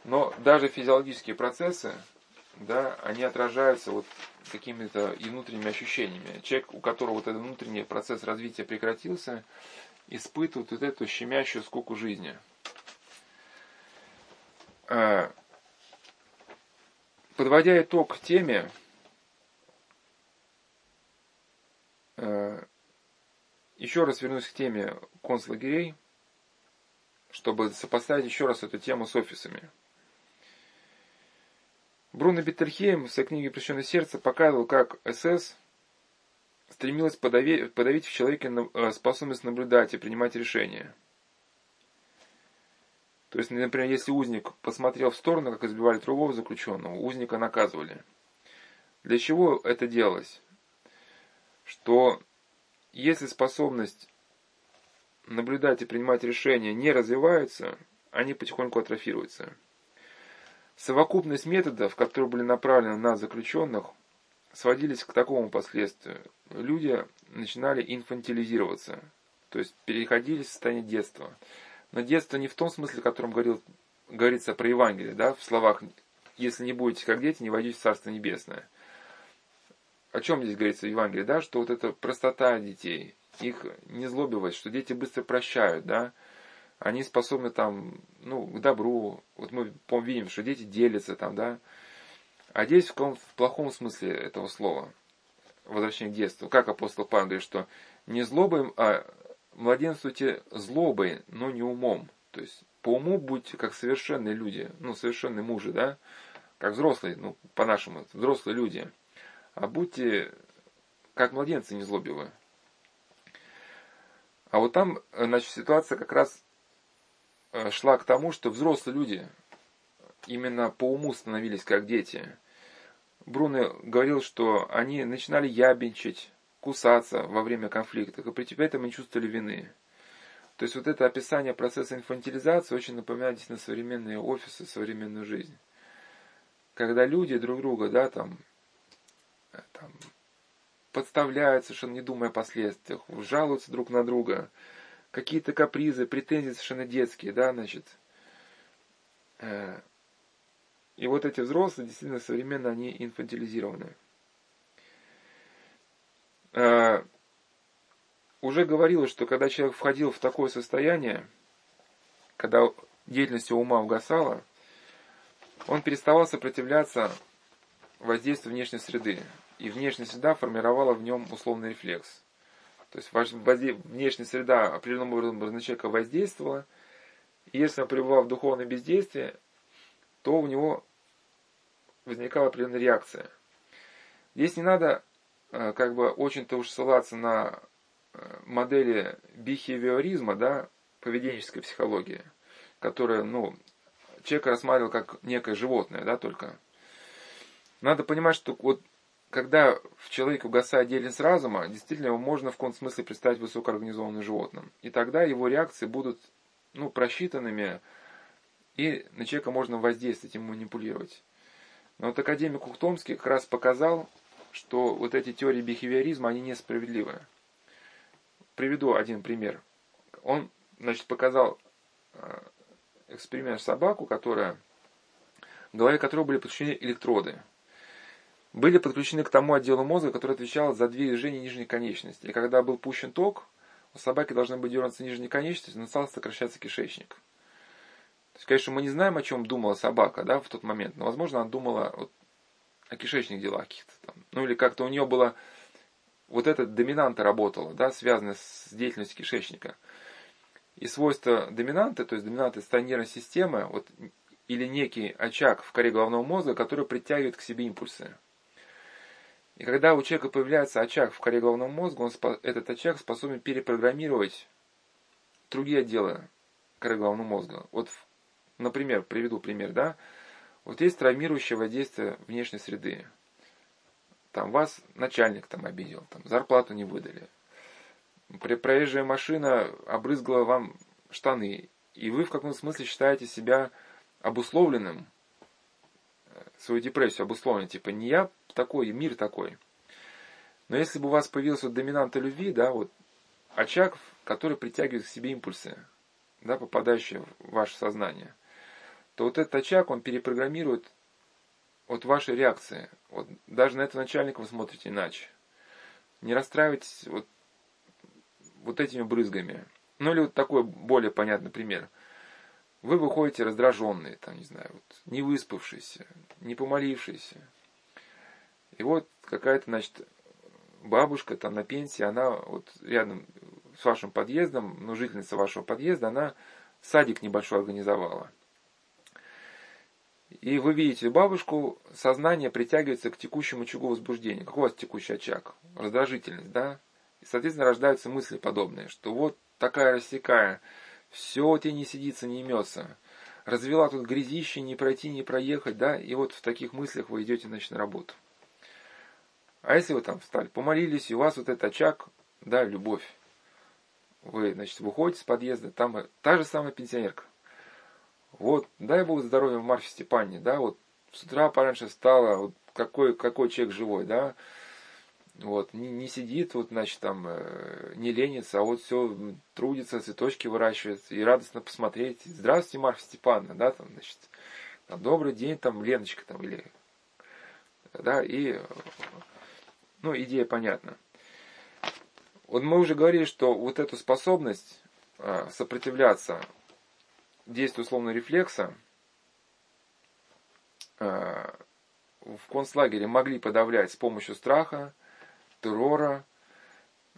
но даже физиологические процессы, да, они отражаются вот какими-то и внутренними ощущениями. Человек, у которого вот этот внутренний процесс развития прекратился, испытывает вот эту щемящую скуку жизни. А, подводя итог теме, а, еще раз вернусь к теме концлагерей, чтобы сопоставить еще раз эту тему с офисами. Бруно Беттерхейм в своей книге «Прощенное сердце» показывал, как СС стремилась подавить, подавить в человеке э, способность наблюдать и принимать решения. То есть, например, если узник посмотрел в сторону, как избивали другого заключенного, узника наказывали. Для чего это делалось? Что если способность наблюдать и принимать решения не развивается, они потихоньку атрофируются. Совокупность методов, которые были направлены на заключенных, сводились к такому последствию. Люди начинали инфантилизироваться, то есть переходили в состояние детства. Но детство не в том смысле, о котором говорил, говорится про Евангелие, да, в словах «если не будете как дети, не войдете в Царство Небесное». О чем здесь говорится в Евангелии, да, что вот эта простота детей, их незлобивость, что дети быстро прощают, да, они способны там, ну, к добру. Вот мы видим, что дети делятся там, да. А здесь в, каком, в плохом смысле этого слова, возвращение к детству. Как апостол Павел говорит, что не злобой, а младенствуйте злобой, но не умом. То есть по уму будьте как совершенные люди, ну, совершенные мужи, да, как взрослые, ну, по-нашему, взрослые люди. А будьте как младенцы не злобивы. А вот там, значит, ситуация как раз Э, шла к тому, что взрослые люди именно по уму становились как дети. Бруно говорил, что они начинали ябенчить, кусаться во время конфликта, и при этом они чувствовали вины. То есть вот это описание процесса инфантилизации очень напоминает на современные офисы, современную жизнь. Когда люди друг друга, да, там, э, там подставляют, совершенно не думая о последствиях, жалуются друг на друга, какие-то капризы, претензии совершенно детские, да, значит. Э, и вот эти взрослые, действительно, современно они инфантилизированы. Э, уже говорилось, что когда человек входил в такое состояние, когда деятельность ума угасала, он переставал сопротивляться воздействию внешней среды. И внешняя среда формировала в нем условный рефлекс. То есть внешняя среда определенным образом на человека воздействовала. И если он пребывал в духовном бездействии, то у него возникала определенная реакция. Здесь не надо э, как бы очень-то уж ссылаться на э, модели бихевиоризма, да, поведенческой психологии, которая, ну, человека рассматривал как некое животное, да, только. Надо понимать, что вот когда в человеке угасает деятельность разума, действительно его можно в каком-то смысле представить высокоорганизованным животным. И тогда его реакции будут ну, просчитанными, и на человека можно воздействовать и манипулировать. Но вот академик Ухтомский как раз показал, что вот эти теории бихевиоризма, они несправедливы. Приведу один пример. Он, значит, показал э, эксперимент собаку, которая, голове которой были подключены электроды. Были подключены к тому отделу мозга, который отвечал за движение нижней конечности. И когда был пущен ток, у собаки должны быть дернуться нижние конечности, но стал сокращаться кишечник. То есть, конечно, мы не знаем, о чем думала собака да, в тот момент, но, возможно, она думала вот, о кишечных делах каких-то там. Ну, или как-то у нее было вот эта доминанта работала, да, связанная с деятельностью кишечника. И свойства доминанты, то есть доминанты нервной системы, вот, или некий очаг в коре головного мозга, который притягивает к себе импульсы. И когда у человека появляется очаг в коре головного мозга, он, этот очаг способен перепрограммировать другие отделы коры головного мозга. Вот, например, приведу пример, да, вот есть травмирующее воздействие внешней среды. Там вас начальник там обидел, там зарплату не выдали. При проезжая машина обрызгала вам штаны, и вы в каком-то смысле считаете себя обусловленным, э, свою депрессию обусловленной, типа не я такой, мир такой. Но если бы у вас появился доминанта любви, да, вот очаг, который притягивает к себе импульсы, да, попадающие в ваше сознание, то вот этот очаг, он перепрограммирует вот ваши реакции. Вот даже на этого начальника вы смотрите иначе. Не расстраивайтесь вот, вот этими брызгами. Ну или вот такой более понятный пример. Вы выходите раздраженные, там, не знаю, вот, не выспавшиеся, не помолившиеся. И вот какая-то, значит, бабушка там на пенсии, она вот рядом с вашим подъездом, ну, жительница вашего подъезда, она садик небольшой организовала. И вы видите бабушку, сознание притягивается к текущему очагу возбуждения. Какой у вас текущий очаг? Раздражительность, да? И, соответственно, рождаются мысли подобные, что вот такая рассекая, все тебе не сидится, не имется. Развела тут грязище, не пройти, не проехать, да? И вот в таких мыслях вы идете, значит, на работу. А если вы там встали, помолились, и у вас вот этот очаг, да, любовь. Вы, значит, выходите с подъезда, там та же самая пенсионерка. Вот, дай Бог здоровья Марфе Степане, да, вот с утра пораньше встала, вот какой, какой человек живой, да, вот, не, не сидит, вот, значит, там, э, не ленится, а вот все трудится, цветочки выращивает, и радостно посмотреть. Здравствуйте, Марфа Степановна, да, там, значит, там, добрый день, там, Леночка, там, или, да, и, ну, идея понятна. Вот мы уже говорили, что вот эту способность э, сопротивляться действие условного рефлекса э, в концлагере могли подавлять с помощью страха, террора,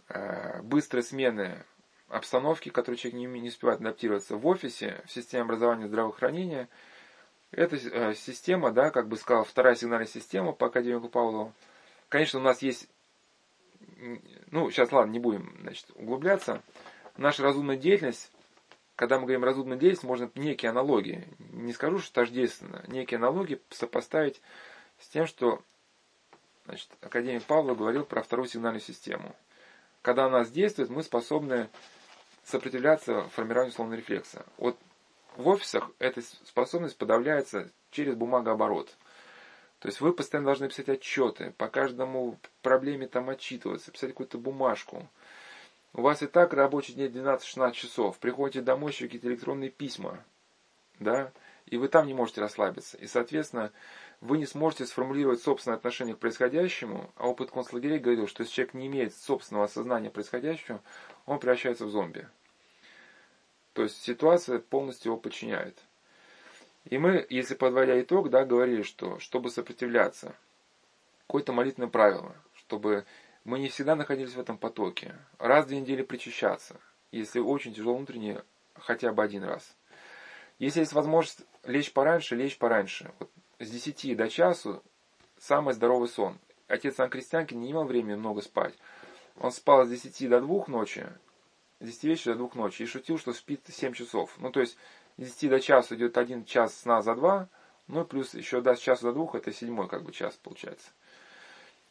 э, быстрой смены обстановки, которой человек не, успевает адаптироваться в офисе, в системе образования и здравоохранения. Эта система, да, как бы сказал, вторая сигнальная система по академику Павлову. Конечно, у нас есть, ну, сейчас, ладно, не будем, значит, углубляться. Наша разумная деятельность когда мы говорим разумная деятельность, можно некие аналогии, не скажу, что тождественно, некие аналогии сопоставить с тем, что значит, академик Павлов говорил про вторую сигнальную систему. Когда она действует, мы способны сопротивляться формированию условного рефлекса. Вот в офисах эта способность подавляется через бумагооборот. То есть вы постоянно должны писать отчеты, по каждому проблеме там отчитываться, писать какую-то бумажку. У вас и так рабочий день 12-16 часов. Приходите домой, еще какие-то электронные письма. Да? И вы там не можете расслабиться. И, соответственно, вы не сможете сформулировать собственное отношение к происходящему, а опыт концлагерей говорил, что если человек не имеет собственного осознания происходящего, он превращается в зомби. То есть ситуация полностью его подчиняет. И мы, если подводя итог, да, говорили, что чтобы сопротивляться, какое-то молитвенное правило, чтобы мы не всегда находились в этом потоке. Раз в две недели причащаться. Если очень тяжело внутренне, хотя бы один раз. Если есть возможность лечь пораньше, лечь пораньше. Вот с 10 до часу самый здоровый сон. Отец Сан Крестьянкин не имел времени много спать. Он спал с 10 до 2 ночи, с 10 вечера до 2 ночи и шутил, что спит 7 часов. Ну, то есть, с 10 до часа идет 1 час сна за 2, ну, и плюс еще до часа до 2, это седьмой как бы час получается.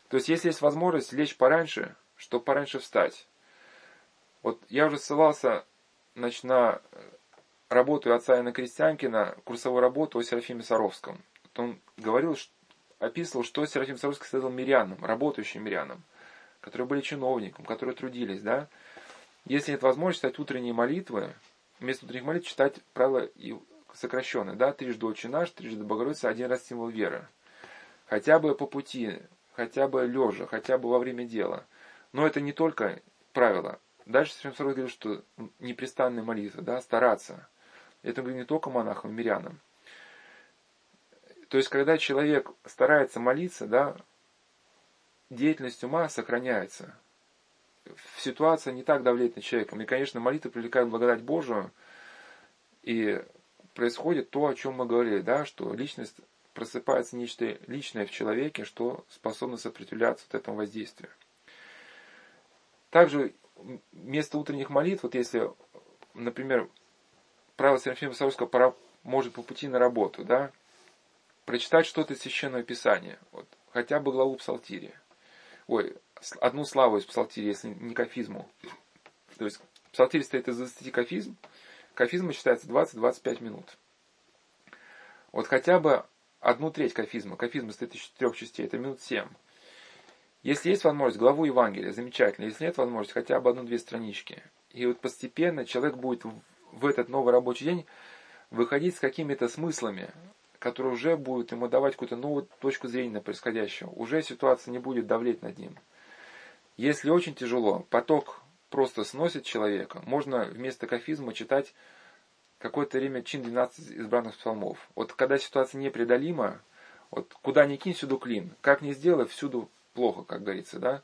То есть, если есть возможность лечь пораньше, чтобы пораньше встать. Вот я уже ссылался значит, на работу отца Иоанна Крестьянкина, курсовую работу о Серафиме Саровском. Вот он говорил описывал, что Серафим Саровский сказал мирянам, работающим мирянам, которые были чиновником, которые трудились, да. Если нет возможности читать утренние молитвы, вместо утренних молитв читать правила и сокращенные, да, трижды Отче наш, трижды Богородица, один раз символ веры. Хотя бы по пути, хотя бы лежа, хотя бы во время дела. Но это не только правило. Дальше Серафим Саровский говорит, что непрестанная молитва, да, стараться. Это говорит не только монахам, мирянам. То есть, когда человек старается молиться, да, деятельность ума сохраняется. Ситуация не так давлеет на человека. И, конечно, молитва привлекает благодать Божию, и происходит то, о чем мы говорили, да, что личность просыпается нечто личное в человеке, что способно сопротивляться вот этому воздействию. Также вместо утренних молитв, вот если, например, правило Серафима Саровского пора, может по пути на работу, да, прочитать что-то из Священного Писания, вот, хотя бы главу Псалтирия. Ой, одну славу из Псалтирия, если не кафизму. То есть Псалтирь стоит из 20 кафизм, кафизма считается 20-25 минут. Вот хотя бы одну треть кафизма, кафизма состоит из четырех частей, это минут 7. Если есть возможность, главу Евангелия, замечательно. Если нет возможности, хотя бы одну-две странички. И вот постепенно человек будет в этот новый рабочий день выходить с какими-то смыслами, который уже будет ему давать какую-то новую точку зрения на происходящее. Уже ситуация не будет давлеть над ним. Если очень тяжело, поток просто сносит человека, можно вместо кафизма читать какое-то время чин 12 избранных псалмов. Вот когда ситуация непреодолима, вот куда ни кинь, всюду клин. Как ни сделай, всюду плохо, как говорится, да.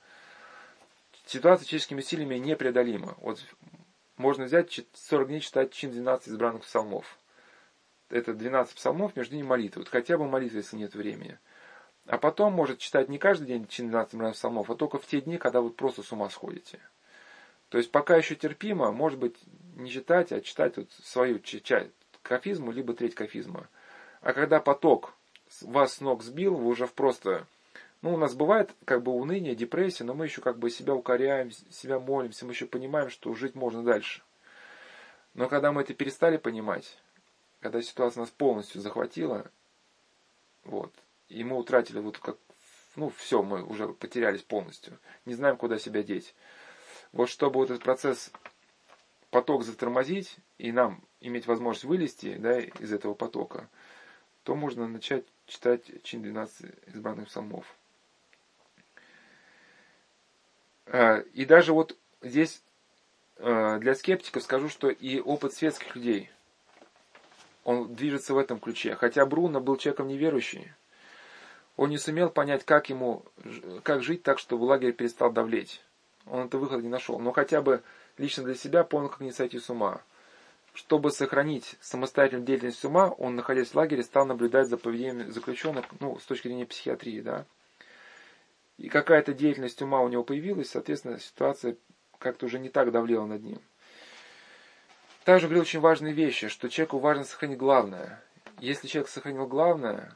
Ситуация человеческими силами непреодолима. Вот можно взять 40 дней читать чин 12 избранных псалмов это 12 псалмов, между ними молитвы. Вот хотя бы молитвы, если нет времени. А потом может читать не каждый день 12 псалмов, а только в те дни, когда вы просто с ума сходите. То есть пока еще терпимо, может быть, не читать, а читать вот свою часть кафизму, либо треть кафизма. А когда поток вас с ног сбил, вы уже просто... Ну, у нас бывает как бы уныние, депрессия, но мы еще как бы себя укоряем, себя молимся, мы еще понимаем, что жить можно дальше. Но когда мы это перестали понимать, когда ситуация нас полностью захватила, вот, и мы утратили вот как, ну, все, мы уже потерялись полностью, не знаем, куда себя деть. Вот чтобы вот этот процесс, поток затормозить, и нам иметь возможность вылезти, да, из этого потока, то можно начать читать чин 12 избранных псалмов. А, и даже вот здесь а, для скептиков скажу, что и опыт светских людей – он движется в этом ключе. Хотя Бруно был человеком неверующим, он не сумел понять, как ему, как жить так, чтобы лагерь перестал давлеть. Он это выход не нашел. Но хотя бы лично для себя понял, как не сойти с ума. Чтобы сохранить самостоятельную деятельность ума, он, находясь в лагере, стал наблюдать за поведением заключенных, ну, с точки зрения психиатрии, да. И какая-то деятельность ума у него появилась, соответственно, ситуация как-то уже не так давлела над ним. Также говорил очень важные вещи, что человеку важно сохранить главное. Если человек сохранил главное,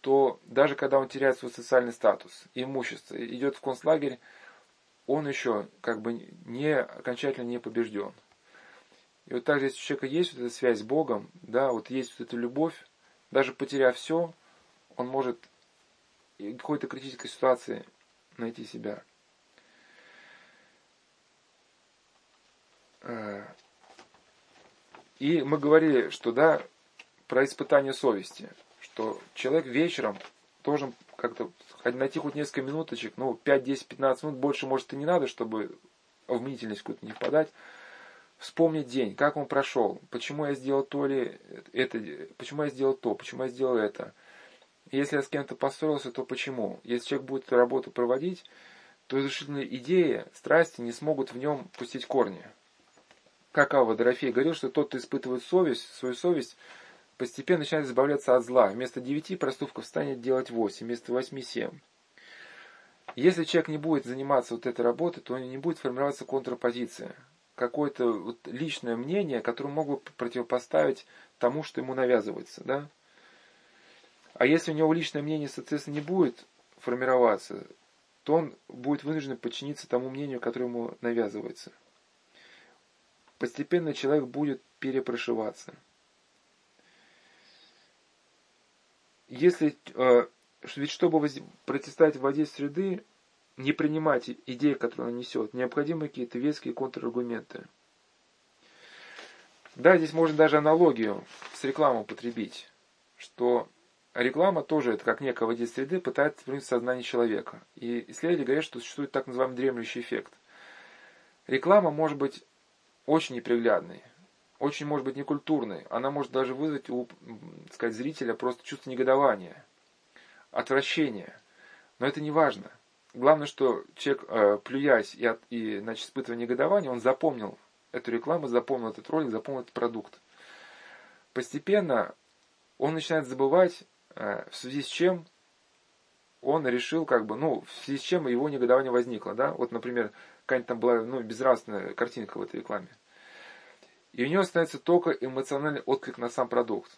то даже когда он теряет свой социальный статус, имущество, идет в концлагерь, он еще как бы не окончательно не побежден. И вот также, если у человека есть вот эта связь с Богом, да, вот есть вот эта любовь, даже потеряв все, он может в какой-то критической ситуации найти себя. Э, и мы говорили, что да, про испытание совести, что человек вечером должен как-то найти хоть несколько минуточек, ну, 5, 10, 15 минут, больше, может, и не надо, чтобы в мнительность какую-то не впадать. Вспомнить день, как он прошел, почему я сделал то или это, почему я сделал то, почему я сделал это. Если я с кем-то поссорился, то почему? Если человек будет эту работу проводить, то разрушительные идеи, страсти не смогут в нем пустить корни как Ава Дорофей говорил, что тот, кто испытывает совесть, свою совесть, постепенно начинает избавляться от зла. Вместо девяти проступков станет делать восемь, вместо восьми семь. Если человек не будет заниматься вот этой работой, то не будет формироваться контрпозиция. Какое-то вот личное мнение, которое могут противопоставить тому, что ему навязывается. Да? А если у него личное мнение, соответственно, не будет формироваться, то он будет вынужден подчиниться тому мнению, которое ему навязывается постепенно человек будет перепрошиваться. Если э, ведь чтобы воз... противостоять воздействию среды, не принимать идеи, которые она несет, необходимы какие-то веские контраргументы. Да, здесь можно даже аналогию с рекламой употребить, что реклама тоже, это как некое воздействие среды, пытается вернуть сознание человека. И исследователи говорят, что существует так называемый дремлющий эффект. Реклама может быть очень неприглядной, очень может быть некультурной. Она может даже вызвать у сказать, зрителя просто чувство негодования, отвращения. Но это не важно. Главное, что человек, э, плюясь и, от, и значит, испытывая негодование, он запомнил эту рекламу, запомнил этот ролик, запомнил этот продукт. Постепенно он начинает забывать, э, в связи с чем он решил, как бы, ну, в связи с чем его негодование возникло, да, вот, например, какая-нибудь там была, ну, безнравственная картинка в этой рекламе. И у него остается только эмоциональный отклик на сам продукт.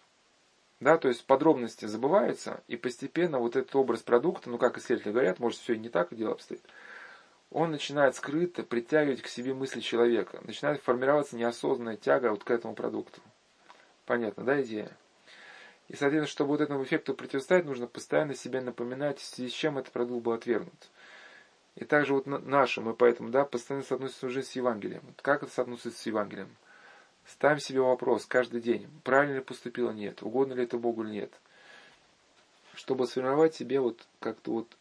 Да, то есть подробности забываются, и постепенно вот этот образ продукта, ну как исследователи говорят, может все и не так дело обстоит, он начинает скрыто притягивать к себе мысли человека, начинает формироваться неосознанная тяга вот к этому продукту. Понятно, да, идея? И, соответственно, чтобы вот этому эффекту противостоять, нужно постоянно себе напоминать, в связи с чем этот продукт был отвергнут. И также вот наше, мы поэтому, да, постоянно соотносимся уже с Евангелием. Вот как это соотносится с Евангелием? Ставим себе вопрос каждый день, правильно ли поступило, нет, угодно ли это Богу или нет. Чтобы сформировать себе вот как-то вот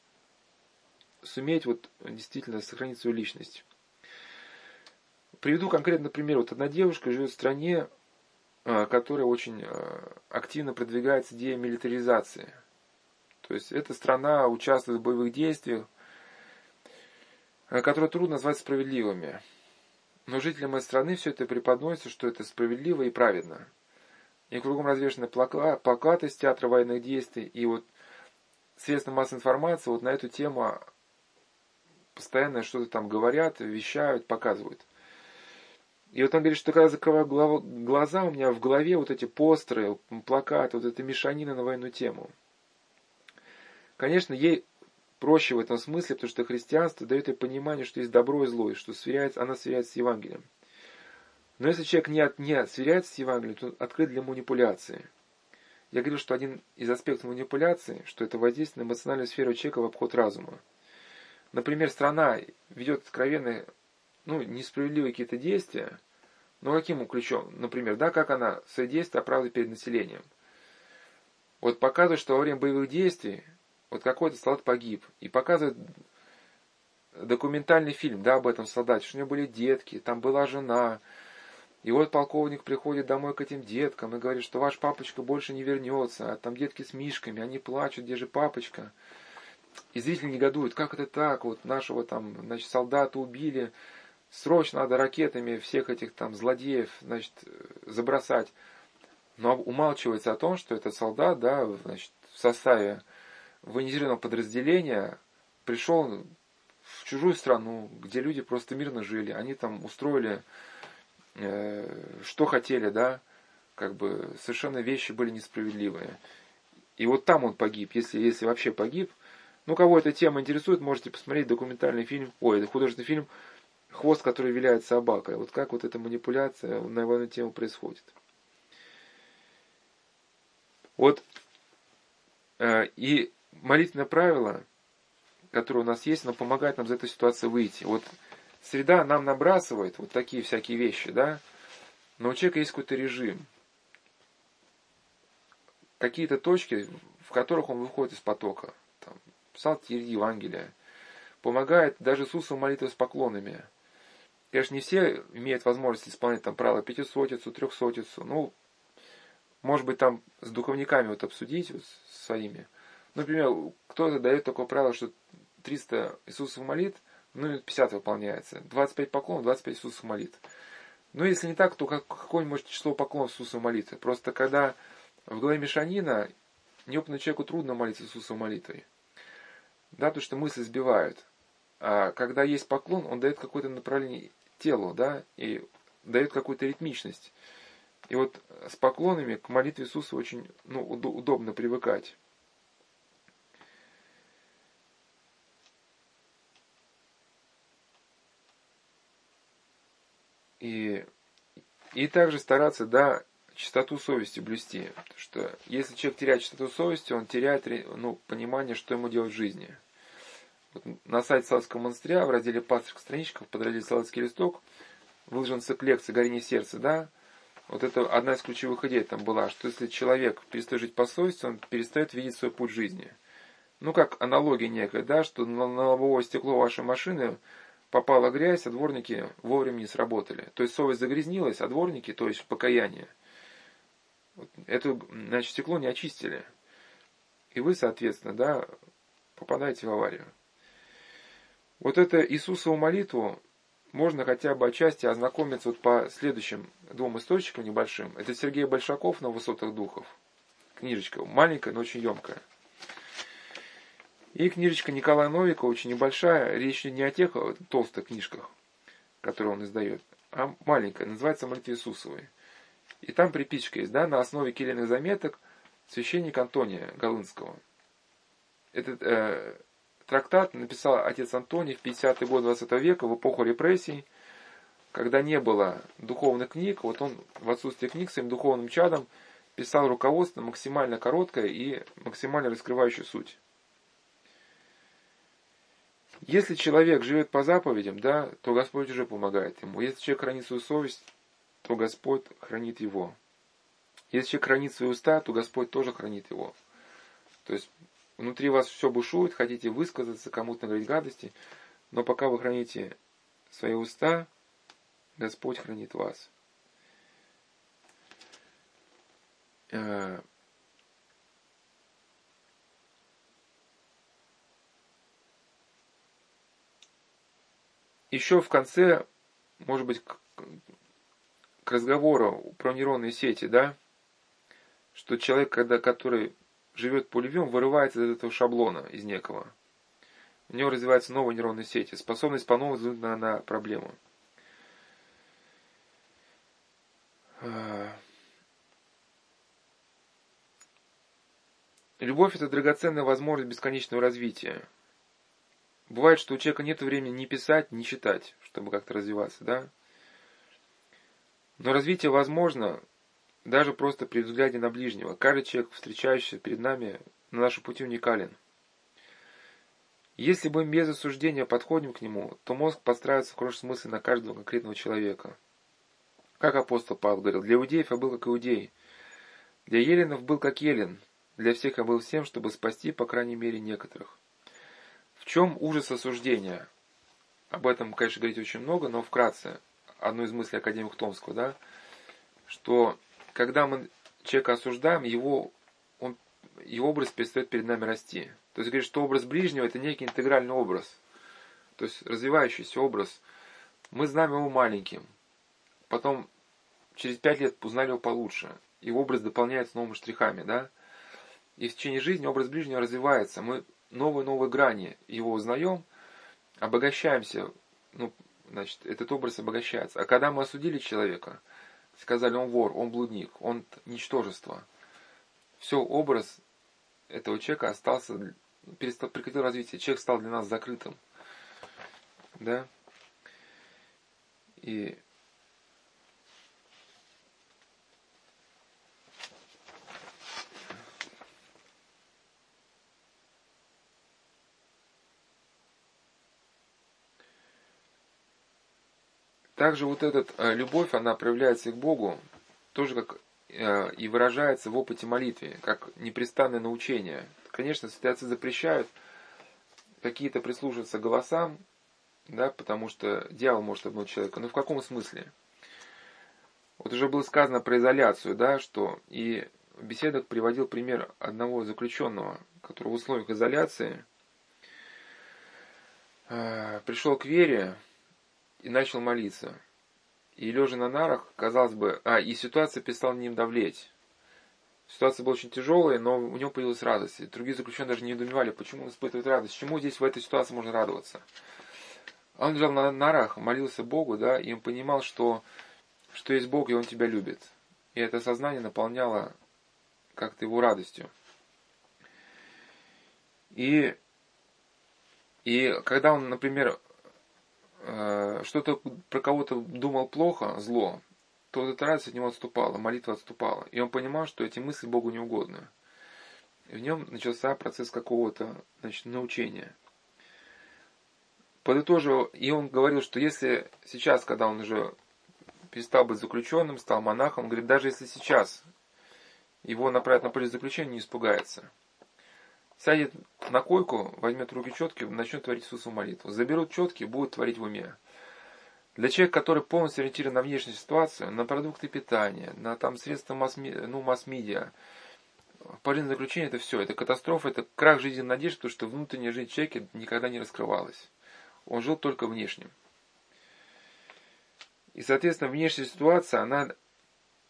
суметь вот действительно сохранить свою личность. Приведу конкретно пример. Вот одна девушка живет в стране, а, которая очень а, активно продвигается идея милитаризации. То есть эта страна участвует в боевых действиях, а, которые трудно назвать справедливыми. Но жителям этой страны все это преподносится, что это справедливо и праведно. И кругом развешаны плакаты с театра военных действий, и вот средства массовой информации вот на эту тему постоянно что-то там говорят, вещают, показывают. И вот он говорит, что когда закрываю глаза, у меня в голове вот эти постеры, плакаты, вот эта мешанина на военную тему. Конечно, ей проще в этом смысле, потому что христианство дает ей понимание, что есть добро и зло, и что сверяется, она сверяется с Евангелием. Но если человек не, от, не сверяется с Евангелием, то он открыт для манипуляции. Я говорил, что один из аспектов манипуляции, что это воздействие на эмоциональную сферу человека в обход разума. Например, страна ведет откровенные, ну, несправедливые какие-то действия, но каким ключом? Например, да, как она свои действия оправдывает перед населением. Вот показывает, что во время боевых действий вот какой-то солдат погиб. И показывает документальный фильм, да, об этом солдате, что у него были детки, там была жена. И вот полковник приходит домой к этим деткам и говорит, что ваш папочка больше не вернется, а там детки с мишками, они плачут, где же папочка? И зрители негодуют, как это так, вот нашего там, значит, солдата убили, срочно надо ракетами всех этих там злодеев, значит, забросать. Но умалчивается о том, что этот солдат, да, значит, в составе военизированного подразделения пришел в чужую страну, где люди просто мирно жили. Они там устроили, э, что хотели, да, как бы совершенно вещи были несправедливые. И вот там он погиб, если, если вообще погиб. Ну, кого эта тема интересует, можете посмотреть документальный фильм, ой, художественный фильм «Хвост, который виляет собакой». Вот как вот эта манипуляция на военную тему происходит. Вот э, и молитвенное правило, которое у нас есть, оно помогает нам из этой ситуации выйти. Вот среда нам набрасывает вот такие всякие вещи, да, но у человека есть какой-то режим. Какие-то точки, в которых он выходит из потока. Там, псалтирь, Евангелие. Помогает даже Иисусу молитвы с поклонами. Конечно, не все имеют возможность исполнять там правила пятисотицу, трехсотицу. Ну, может быть, там с духовниками вот обсудить вот, своими – Например, кто-то дает такое правило, что 300 Иисусов молит, ну и 50 выполняется. 25 поклонов, 25 Иисусов молит. Но если не так, то какое-нибудь число поклонов Иисусов молитвы. Просто когда в голове мешанина, неопытному человеку трудно молиться Иисусом молитвой. Да, потому что мысли сбивают. А когда есть поклон, он дает какое-то направление телу, да, и дает какую-то ритмичность. И вот с поклонами к молитве Иисуса очень ну, удобно привыкать. И, и также стараться, да, чистоту совести блюсти. Потому что если человек теряет чистоту совести, он теряет ну, понимание, что ему делать в жизни. Вот на сайте Салского монастыря в разделе «Пасторских страничках» под разделе «Салский листок» выложен цикл лекций «Горение сердца», да? Вот это одна из ключевых идей там была, что если человек перестает жить по совести, он перестает видеть свой путь жизни. Ну, как аналогия некая, да, что на лобовое стекло вашей машины попала грязь, а дворники вовремя не сработали. То есть совесть загрязнилась, а дворники, то есть покаяние, это, значит, стекло не очистили. И вы, соответственно, да, попадаете в аварию. Вот это Иисусову молитву можно хотя бы отчасти ознакомиться вот по следующим двум источникам небольшим. Это Сергей Большаков на высотах духов. Книжечка маленькая, но очень емкая. И книжечка Николая Новика очень небольшая. Речь не о тех толстых книжках, которые он издает, а маленькая. Называется «Молитва Иисусовой». И там приписочка есть, да, на основе киленных заметок священник Антония Голынского. Этот э, трактат написал отец Антоний в 50-е годы 20 века, в эпоху репрессий, когда не было духовных книг, вот он в отсутствие книг своим духовным чадом писал руководство максимально короткое и максимально раскрывающее суть. Если человек живет по заповедям, да, то Господь уже помогает ему. Если человек хранит свою совесть, то Господь хранит его. Если человек хранит свои уста, то Господь тоже хранит его. То есть внутри вас все бушует, хотите высказаться, кому-то говорить гадости, но пока вы храните свои уста, Господь хранит вас. Еще в конце, может быть, к, к разговору про нейронные сети, да, что человек, когда, который живет по любви, он вырывается из этого шаблона, из некого. У него развиваются новые нейронные сети, способность по-новому взглянуть на, на проблему. Любовь – это драгоценная возможность бесконечного развития. Бывает, что у человека нет времени ни писать, ни читать, чтобы как-то развиваться, да? Но развитие возможно даже просто при взгляде на ближнего. Каждый человек, встречающийся перед нами, на нашем пути уникален. Если мы без осуждения подходим к нему, то мозг подстраивается в хороший смысле на каждого конкретного человека. Как апостол Павел говорил, для иудеев я был как иудей, для еленов был как елен, для всех я был всем, чтобы спасти, по крайней мере, некоторых. В чем ужас осуждения? Об этом, конечно, говорить очень много, но вкратце. Одну из мыслей академика Томского, да, что когда мы человека осуждаем, его, он, его образ перестает перед нами расти. То есть говорит, что образ ближнего это некий интегральный образ. То есть развивающийся образ. Мы знаем его маленьким. Потом через пять лет узнали его получше. Его образ дополняется новыми штрихами, да? И в течение жизни образ ближнего развивается. Мы новые-новые грани его узнаем, обогащаемся, ну, значит, этот образ обогащается. А когда мы осудили человека, сказали, он вор, он блудник, он ничтожество, все, образ этого человека остался, перестал, прекратил развитие, человек стал для нас закрытым. Да? И Также вот эта э, любовь, она проявляется к Богу, тоже как э, и выражается в опыте молитвы, как непрестанное научение. Конечно, святые запрещают какие-то прислушиваться голосам, да, потому что дьявол может обмануть человека. Но в каком смысле? Вот уже было сказано про изоляцию, да, что и в беседах приводил пример одного заключенного, который в условиях изоляции э, пришел к вере, и начал молиться. И лежа на нарах, казалось бы, а, и ситуация перестала ним давлеть. Ситуация была очень тяжелая, но у него появилась радость. И другие заключенные даже не недоумевали, почему он испытывает радость, чему здесь в этой ситуации можно радоваться. Он лежал на нарах, молился Богу, да, и он понимал, что, что есть Бог, и Он тебя любит. И это сознание наполняло как-то его радостью. И, и когда он, например, Э, что-то про кого-то думал плохо, зло, то эта радость от него отступала, молитва отступала. И он понимал, что эти мысли Богу не угодны. И в нем начался процесс какого-то значит, научения. Подытожил, и он говорил, что если сейчас, когда он уже перестал быть заключенным, стал монахом, он говорит, даже если сейчас его направят на поле заключения, не испугается. Сядет на койку, возьмет руки четкие, начнет творить Иисусу молитву. Заберут четкие, будет творить в уме. Для человека, который полностью ориентирован на внешнюю ситуацию, на продукты питания, на там средства масс-медиа, ну, масс-медиа, поле заключения это все, это катастрофа, это крах жизни надежды, потому что внутренняя жизнь человека никогда не раскрывалась. Он жил только внешним. И, соответственно, внешняя ситуация, она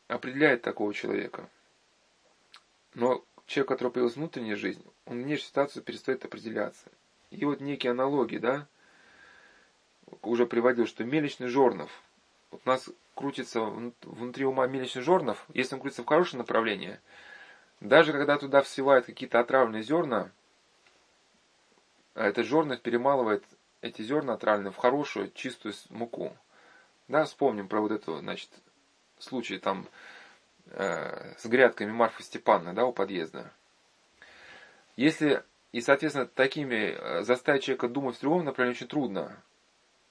определяет такого человека. Но человек, у которого появилась внутренняя жизнь, он внешнюю ситуацию перестает определяться. И вот некие аналогии, да, уже приводил, что мелечный жорнов, вот у нас крутится внутри ума мелечный жорнов, если он крутится в хорошее направление, даже когда туда всевают какие-то отравленные зерна, а этот жорнов перемалывает эти зерна отравленные в хорошую, чистую муку. Да, вспомним про вот эту, значит, случай там э, с грядками Марфы Степановны, да, у подъезда. Если, и, соответственно, такими э, заставить человека думать в другом направлении очень трудно.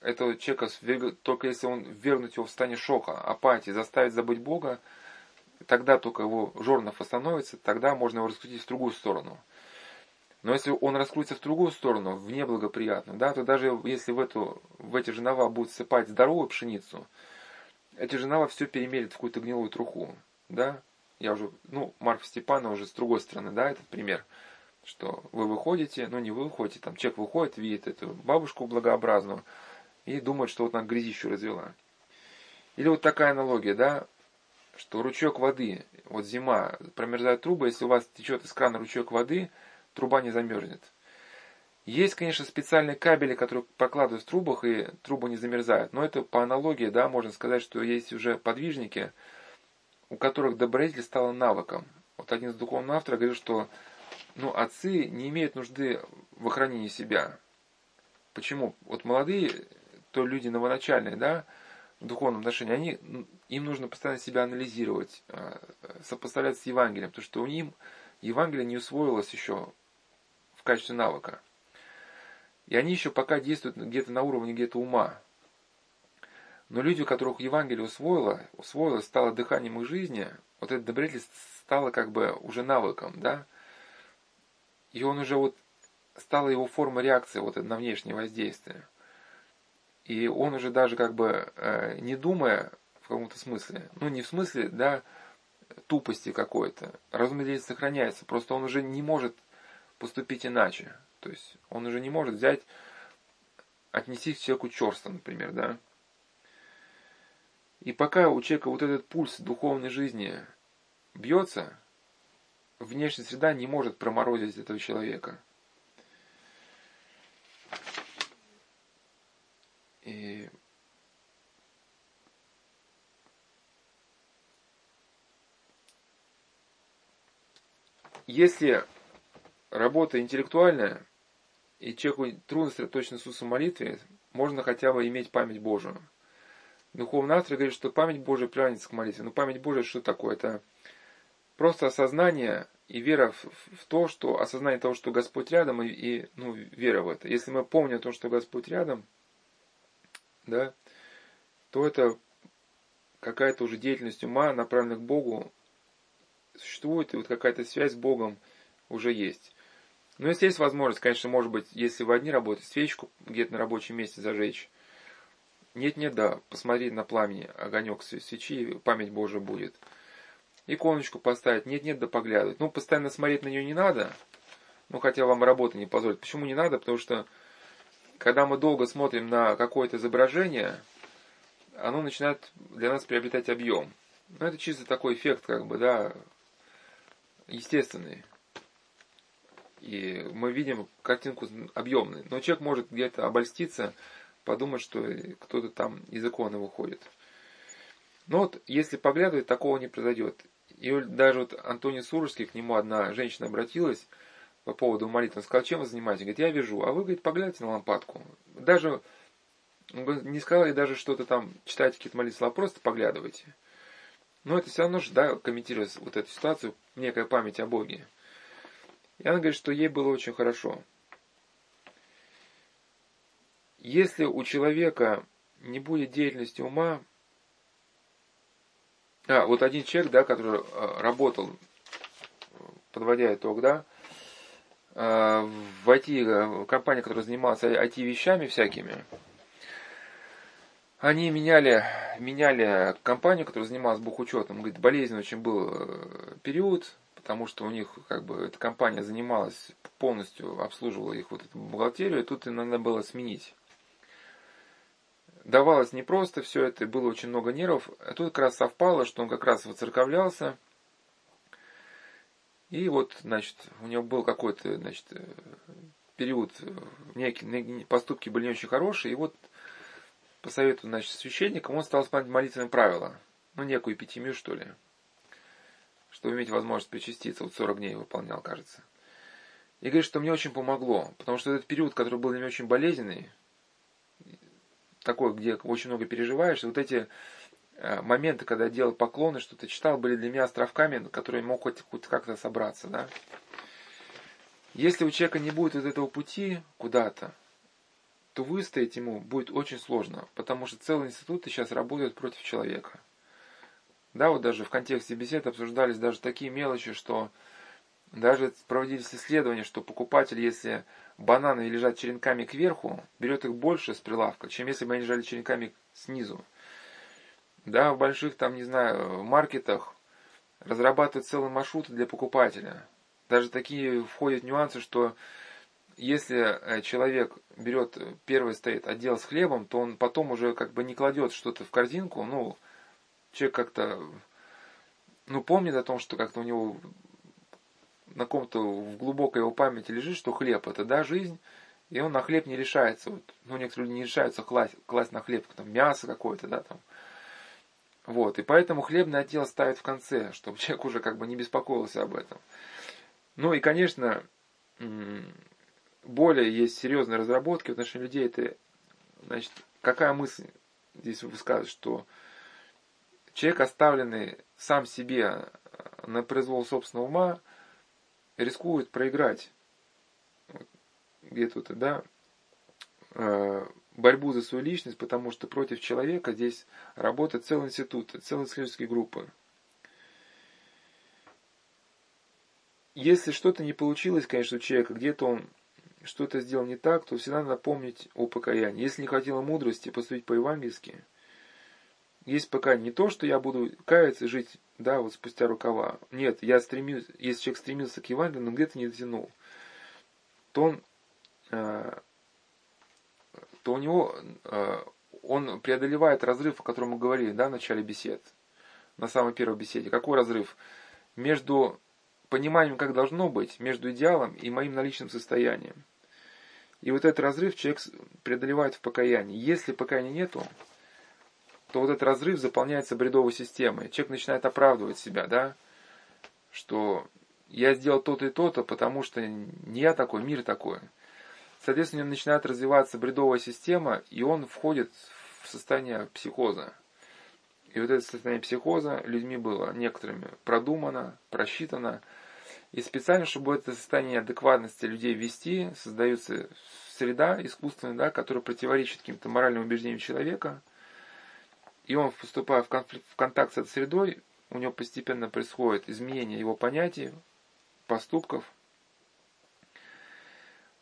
Этого человека, только если он вернуть его в состояние шока, апатии, заставить забыть Бога, тогда только его жорнов остановится, тогда можно его раскрутить в другую сторону. Но если он раскрутится в другую сторону, в неблагоприятную, да, то даже если в, эту, в эти жернова будут сыпать здоровую пшеницу, эти жернова все перемелят в какую-то гнилую труху. Да? Я уже, ну, Марк Степанов уже с другой стороны, да, этот пример, что вы выходите, ну не вы выходите, там человек выходит, видит эту бабушку благообразную и думает, что вот она грязищу развела. Или вот такая аналогия, да, что ручеек воды, вот зима, промерзают трубы, если у вас течет из крана ручеек воды – труба не замерзнет. Есть, конечно, специальные кабели, которые прокладывают в трубах, и трубы не замерзают. Но это по аналогии, да, можно сказать, что есть уже подвижники, у которых добродетель стало навыком. Вот один из духовных авторов говорит, что ну, отцы не имеют нужды в охранении себя. Почему? Вот молодые, то люди новоначальные, да, в духовном отношении, они, им нужно постоянно себя анализировать, а, сопоставлять с Евангелием, потому что у них Евангелие не усвоилось еще в качестве навыка. И они еще пока действуют где-то на уровне где-то ума. Но люди, у которых Евангелие усвоило, усвоилось, стало дыханием их жизни, вот этот добродетель стало как бы уже навыком, да? И он уже вот стала его форма реакции вот на внешнее воздействие. И он уже даже как бы э, не думая в каком-то смысле, ну не в смысле, да, тупости какой-то, разум сохраняется, просто он уже не может поступить иначе. То есть он уже не может взять, отнести к человеку черство, например, да. И пока у человека вот этот пульс духовной жизни бьется, внешняя среда не может проморозить этого человека. И если работа интеллектуальная, и человеку трудно сосредоточиться на Иисусу молитве, можно хотя бы иметь память Божию. Духовный автор говорит, что память Божия приравнивается к молитве. Но память Божия что такое? Это просто осознание и вера в, в то, что осознание того, что Господь рядом, и, и ну, вера в это. Если мы помним о том, что Господь рядом, да, то это какая-то уже деятельность ума, направленная к Богу, существует, и вот какая-то связь с Богом уже есть. Но если есть возможность, конечно, может быть, если вы одни работаете, свечку где-то на рабочем месте зажечь. Нет-нет, да, посмотреть на пламени, огонек свечи, память Божия будет. Иконочку поставить, нет-нет, да поглядывать. Ну, постоянно смотреть на нее не надо, ну, хотя вам работа не позволит. Почему не надо? Потому что, когда мы долго смотрим на какое-то изображение, оно начинает для нас приобретать объем. Ну, это чисто такой эффект, как бы, да, естественный. И мы видим картинку объемную. Но человек может где-то обольститься, подумать, что кто-то там из иконы выходит. Но вот если поглядывать, такого не произойдет. И даже вот Антоний Сурожский, к нему одна женщина обратилась по поводу молитвы. Он сказал, чем вы занимаетесь? Говорит, я вижу. А вы, говорит, поглядите на лампадку. Даже, не сказал ей даже что-то там, читайте какие-то молитвы, а просто поглядывайте. Но это все равно же, да, комментируя вот эту ситуацию, некая память о Боге. И она говорит, что ей было очень хорошо. Если у человека не будет деятельности ума, а, вот один человек, да, который а, работал, подводя итог, да, а, в IT-компании, которая занималась IT-вещами всякими, они меняли, меняли компанию, которая занималась бухучетом. Говорит, болезненный очень был э, период, потому что у них как бы эта компания занималась полностью, обслуживала их вот эту бухгалтерию, и тут и надо было сменить. Давалось непросто все это, было очень много нервов. А тут как раз совпало, что он как раз воцерковлялся. И вот, значит, у него был какой-то, значит, э, период, э, некие поступки были не очень хорошие, и вот по совету, значит, священника, он стал исполнять молитвенные правила. Ну, некую эпитемию, что ли. Чтобы иметь возможность причаститься. Вот 40 дней выполнял, кажется. И говорит, что мне очень помогло. Потому что этот период, который был для меня очень болезненный, такой, где очень много переживаешь, вот эти э, моменты, когда я делал поклоны, что-то читал, были для меня островками, которые мог хоть, хоть как-то собраться, да. Если у человека не будет вот этого пути куда-то, то выстоять ему будет очень сложно, потому что целые институты сейчас работают против человека. Да, вот даже в контексте бесед обсуждались даже такие мелочи, что даже проводились исследования, что покупатель, если бананы лежат черенками кверху, берет их больше с прилавка, чем если бы они лежали черенками снизу. Да, в больших там, не знаю, маркетах разрабатывают целые маршруты для покупателя. Даже такие входят нюансы, что если э, человек берет, э, первый стоит отдел с хлебом, то он потом уже как бы не кладет что-то в корзинку, ну, человек как-то, ну, помнит о том, что как-то у него на ком-то в глубокой его памяти лежит, что хлеб это, да, жизнь, и он на хлеб не решается. Вот, ну, некоторые люди не решаются класть, класть на хлеб там, мясо какое-то, да, там. Вот, и поэтому хлебный отдел ставят в конце, чтобы *laughs* человек уже как бы не беспокоился об этом. Ну и, конечно, более есть серьезные разработки в отношении людей, это, значит, какая мысль здесь высказывает, что человек, оставленный сам себе на произвол собственного ума, рискует проиграть где тут, да, э, борьбу за свою личность, потому что против человека здесь работает целый институт, целые исследовательские группы. Если что-то не получилось, конечно, у человека, где-то он что-то сделал не так, то всегда надо помнить о покаянии. Если не хватило мудрости поступить по-евангельски, есть покаяние. Не то, что я буду каяться и жить, да, вот спустя рукава. Нет, я стремюсь, если человек стремился к Евангелию, но где-то не дотянул, то он, э, то у него, э, он преодолевает разрыв, о котором мы говорили, да, в начале бесед, на самой первой беседе. Какой разрыв? Между пониманием, как должно быть, между идеалом и моим наличным состоянием. И вот этот разрыв человек преодолевает в покаянии. Если покаяния нету, то вот этот разрыв заполняется бредовой системой. Человек начинает оправдывать себя, да, что я сделал то-то и то-то, потому что не я такой, мир такой. Соответственно, у него начинает развиваться бредовая система, и он входит в состояние психоза. И вот это состояние психоза людьми было некоторыми продумано, просчитано, и специально, чтобы это состояние адекватности людей ввести, создается среда искусственная, да, которая противоречит каким-то моральным убеждениям человека. И он, вступая в, конфликт, в контакт с этой средой, у него постепенно происходит изменение его понятий, поступков.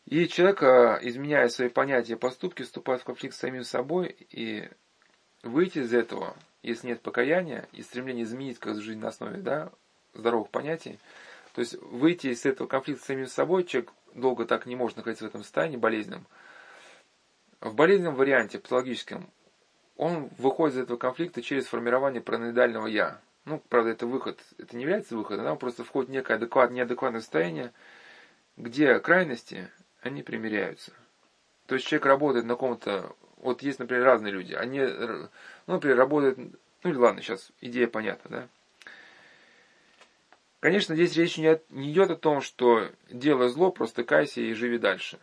И человек, а, изменяя свои понятия и поступки, вступает в конфликт с самим собой, и выйти из этого, если нет покаяния и стремления изменить как жизнь на основе да, здоровых понятий, то есть выйти из этого конфликта с самим собой, человек долго так не может находиться в этом состоянии болезненном. В болезненном варианте, патологическом, он выходит из этого конфликта через формирование параноидального «я». Ну, правда, это выход, это не является выходом, да, он просто входит некое адекват, неадекватное состояние, где крайности, они примиряются. То есть человек работает на каком-то, вот есть, например, разные люди, они, ну, например, работают, ну или ладно, сейчас идея понятна, да, Конечно, здесь речь не, не идет о том, что делай зло, просто кайся и живи дальше.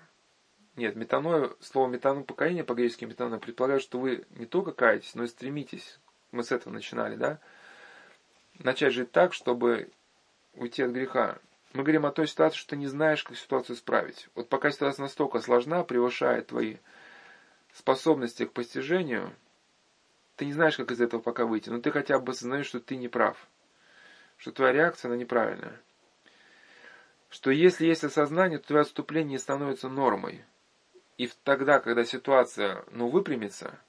Нет, метаноя, слово метану покаяние по-гречески метаноя предполагает, что вы не только каетесь, но и стремитесь. Мы с этого начинали, да? начать жить так, чтобы уйти от греха. Мы говорим о той ситуации, что ты не знаешь, как ситуацию исправить. Вот пока ситуация настолько сложна, превышает твои способности к постижению, ты не знаешь, как из этого пока выйти, но ты хотя бы осознаешь, что ты не прав, что твоя реакция, она неправильная. Что если есть осознание, то твое отступление становится нормой. И тогда, когда ситуация, ну, выпрямится,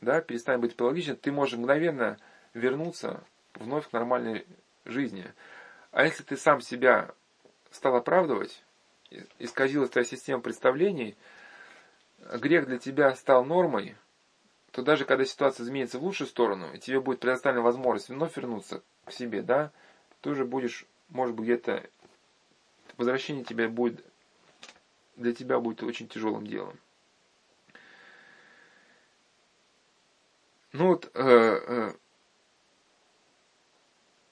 да, перестанет быть патологичной, ты можешь мгновенно вернуться вновь к нормальной жизни. А если ты сам себя стал оправдывать, исказилась твоя система представлений, грех для тебя стал нормой, то даже когда ситуация изменится в лучшую сторону, и тебе будет предоставлена возможность вновь вернуться к себе, да, ты уже будешь, может быть, где-то возвращение тебя будет для тебя будет очень тяжелым делом. Ну вот, э, э,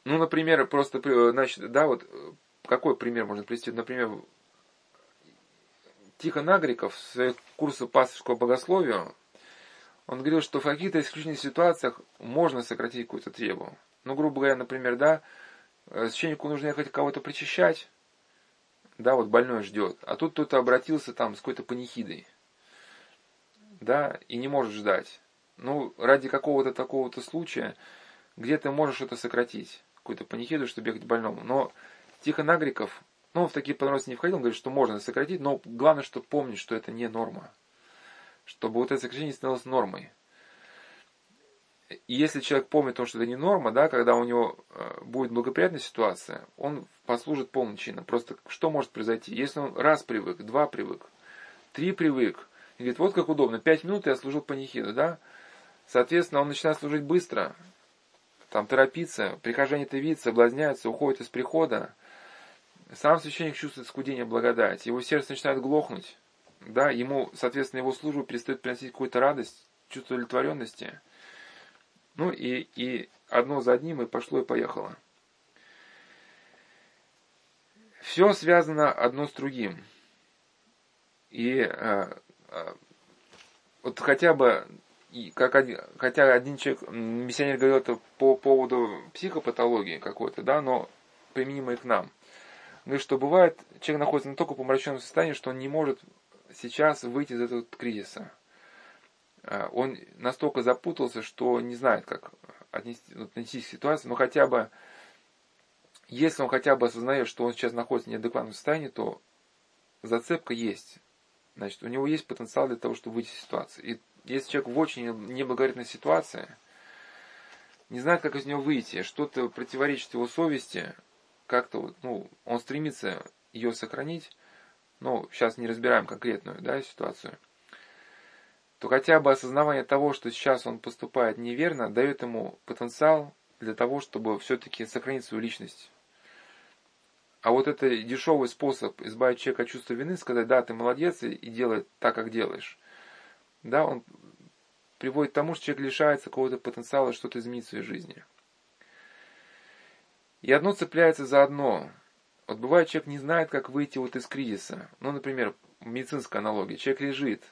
ну, например, просто, э, значит, да, вот, э, какой пример можно привести? Например, Тихон в своих курсах пасторского богословия, он говорил, что в каких-то исключительных ситуациях можно сократить какую-то требу. Ну, грубо говоря, например, да, э, священнику нужно ехать кого-то причащать, да, вот больной ждет, а тут кто-то обратился там с какой-то панихидой, да, и не может ждать. Ну, ради какого-то такого-то случая, где ты можешь что-то сократить какую-то панихиду, чтобы бегать больному. Но Тихон Агриков, ну, в такие подробности не входил, он говорит, что можно сократить, но главное, что помнить, что это не норма. Чтобы вот это сокращение становилось нормой. И если человек помнит то, что это не норма, да, когда у него э, будет благоприятная ситуация, он послужит полным чином. Просто что может произойти? Если он раз привык, два привык, три привык, и говорит, вот как удобно, пять минут я служил панихиду, да, соответственно, он начинает служить быстро, там торопиться, прихожане это видят, соблазняются, уходят из прихода. Сам священник чувствует скудение благодати, его сердце начинает глохнуть, да, ему, соответственно, его служба перестает приносить какую-то радость, чувство удовлетворенности. Ну и, и одно за одним и пошло и поехало. Все связано одно с другим. И э, э, вот хотя бы и как один, хотя один человек, миссионер говорил это по поводу психопатологии какой-то, да, но применимо и к нам. Говорит, что бывает, человек находится настолько помраченном состоянии, что он не может сейчас выйти из этого кризиса. А, он настолько запутался, что не знает, как отнести, отнестись к ситуации, но хотя бы, если он хотя бы осознает, что он сейчас находится в неадекватном состоянии, то зацепка есть. Значит, у него есть потенциал для того, чтобы выйти из ситуации. И если человек в очень неблагоприятной ситуации, не знает, как из него выйти, что-то противоречит его совести, как-то, ну, он стремится ее сохранить, но сейчас не разбираем конкретную да, ситуацию, то хотя бы осознавание того, что сейчас он поступает неверно, дает ему потенциал для того, чтобы все-таки сохранить свою личность. А вот это дешевый способ избавить человека от чувства вины, сказать, да, ты молодец и делай так, как делаешь да, он приводит к тому, что человек лишается какого-то потенциала что-то изменить в своей жизни. И одно цепляется за одно. Вот бывает, человек не знает, как выйти вот из кризиса. Ну, например, медицинская аналогия. Человек лежит,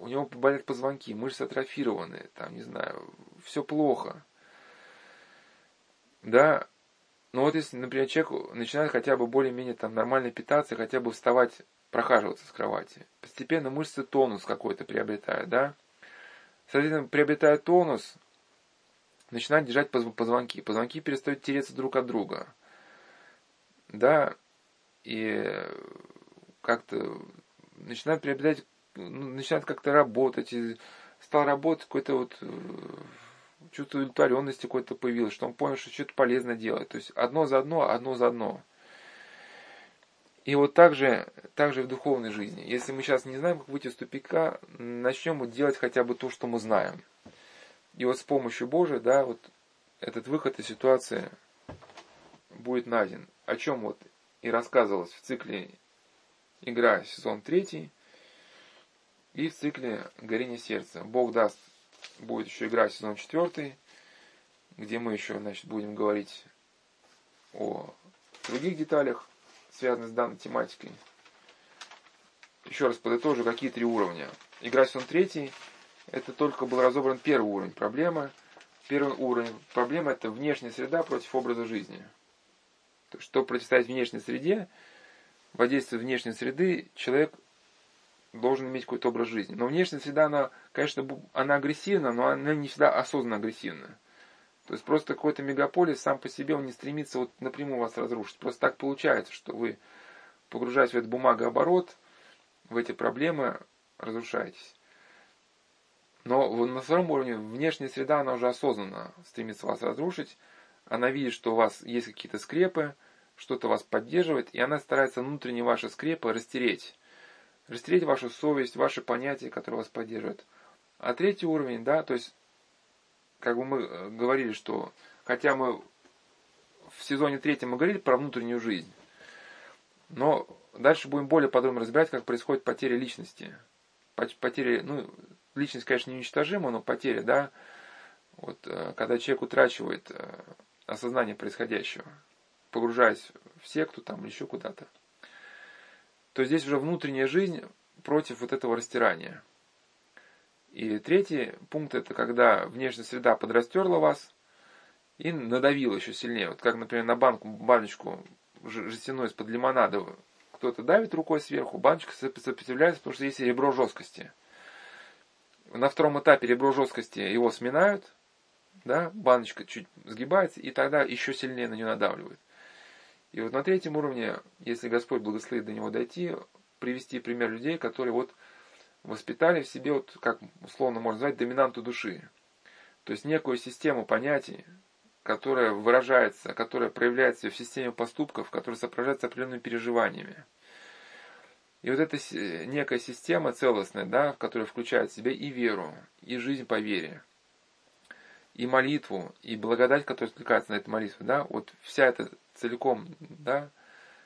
у него болят позвонки, мышцы атрофированы, там, не знаю, все плохо. Да, но вот если, например, человек начинает хотя бы более-менее там нормально питаться, хотя бы вставать прохаживаться с кровати. Постепенно мышцы тонус какой-то приобретают, да? Соответственно, приобретая тонус, начинают держать позвонки. Позвонки перестают тереться друг от друга. Да, и как-то начинают приобретать, ну, начинают как-то работать. И стал работать какой-то вот э, чувство удовлетворенности какое-то появилось, что он понял, что что-то полезно делать. То есть одно за одно, одно за одно. И вот так же, так же в духовной жизни. Если мы сейчас не знаем, как выйти из тупика, начнем делать хотя бы то, что мы знаем. И вот с помощью Божией, да, вот этот выход из ситуации будет найден. О чем вот и рассказывалось в цикле «Игра» сезон третий и в цикле «Горение сердца». Бог даст, будет еще игра сезон четвертый, где мы еще, значит, будем говорить о других деталях связанные с данной тематикой. Еще раз подытожу, какие три уровня. Игра сезон третий, это только был разобран первый уровень проблемы. первый уровень проблемы это внешняя среда против образа жизни. То есть, чтобы противостоять внешней среде, воздействие внешней среды, человек должен иметь какой-то образ жизни. Но внешняя среда, она, конечно, она агрессивна, но она не всегда осознанно агрессивна. То есть просто какой-то мегаполис сам по себе, он не стремится вот напрямую вас разрушить. Просто так получается, что вы, погружаясь в этот бумагооборот, в эти проблемы, разрушаетесь. Но на втором уровне внешняя среда, она уже осознанно стремится вас разрушить. Она видит, что у вас есть какие-то скрепы, что-то вас поддерживает, и она старается внутренние ваши скрепы растереть. Растереть вашу совесть, ваши понятия, которые вас поддерживают. А третий уровень, да, то есть, как бы мы э, говорили, что, хотя мы в сезоне третьем мы говорили про внутреннюю жизнь, но дальше будем более подробно разбирать, как происходит потеря личности. Потеря, ну, личность, конечно, неуничтожима, но потеря, да, вот, э, когда человек утрачивает э, осознание происходящего, погружаясь в секту там или еще куда-то, то здесь уже внутренняя жизнь против вот этого растирания. И третий пункт это когда внешняя среда подрастерла вас и надавила еще сильнее. Вот как, например, на банку, баночку жестяной из-под лимонада кто-то давит рукой сверху, баночка сопротивляется, потому что есть ребро жесткости. На втором этапе ребро жесткости его сминают, да, баночка чуть сгибается, и тогда еще сильнее на нее надавливают. И вот на третьем уровне, если Господь благословит до него дойти, привести пример людей, которые вот воспитали в себе, вот, как условно можно назвать, доминанту души. То есть некую систему понятий, которая выражается, которая проявляется в системе поступков, которая сопровождается определенными переживаниями. И вот эта некая система целостная, да, в которой включает в себя и веру, и жизнь по вере, и молитву, и благодать, которая откликается на эту молитву, да, вот вся эта целиком, да,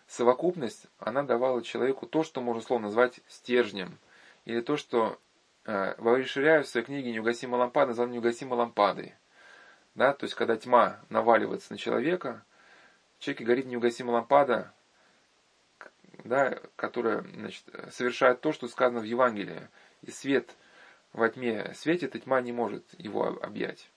совокупность, она давала человеку то, что можно словно назвать стержнем, или то, что э, Вавриширяев в своей книге «Неугасимая лампада» назвал «неугасимой лампадой». Да, то есть, когда тьма наваливается на человека, в человеке горит неугасимая лампада, да, которая значит, совершает то, что сказано в Евангелии. И свет во тьме светит, и тьма не может его объять.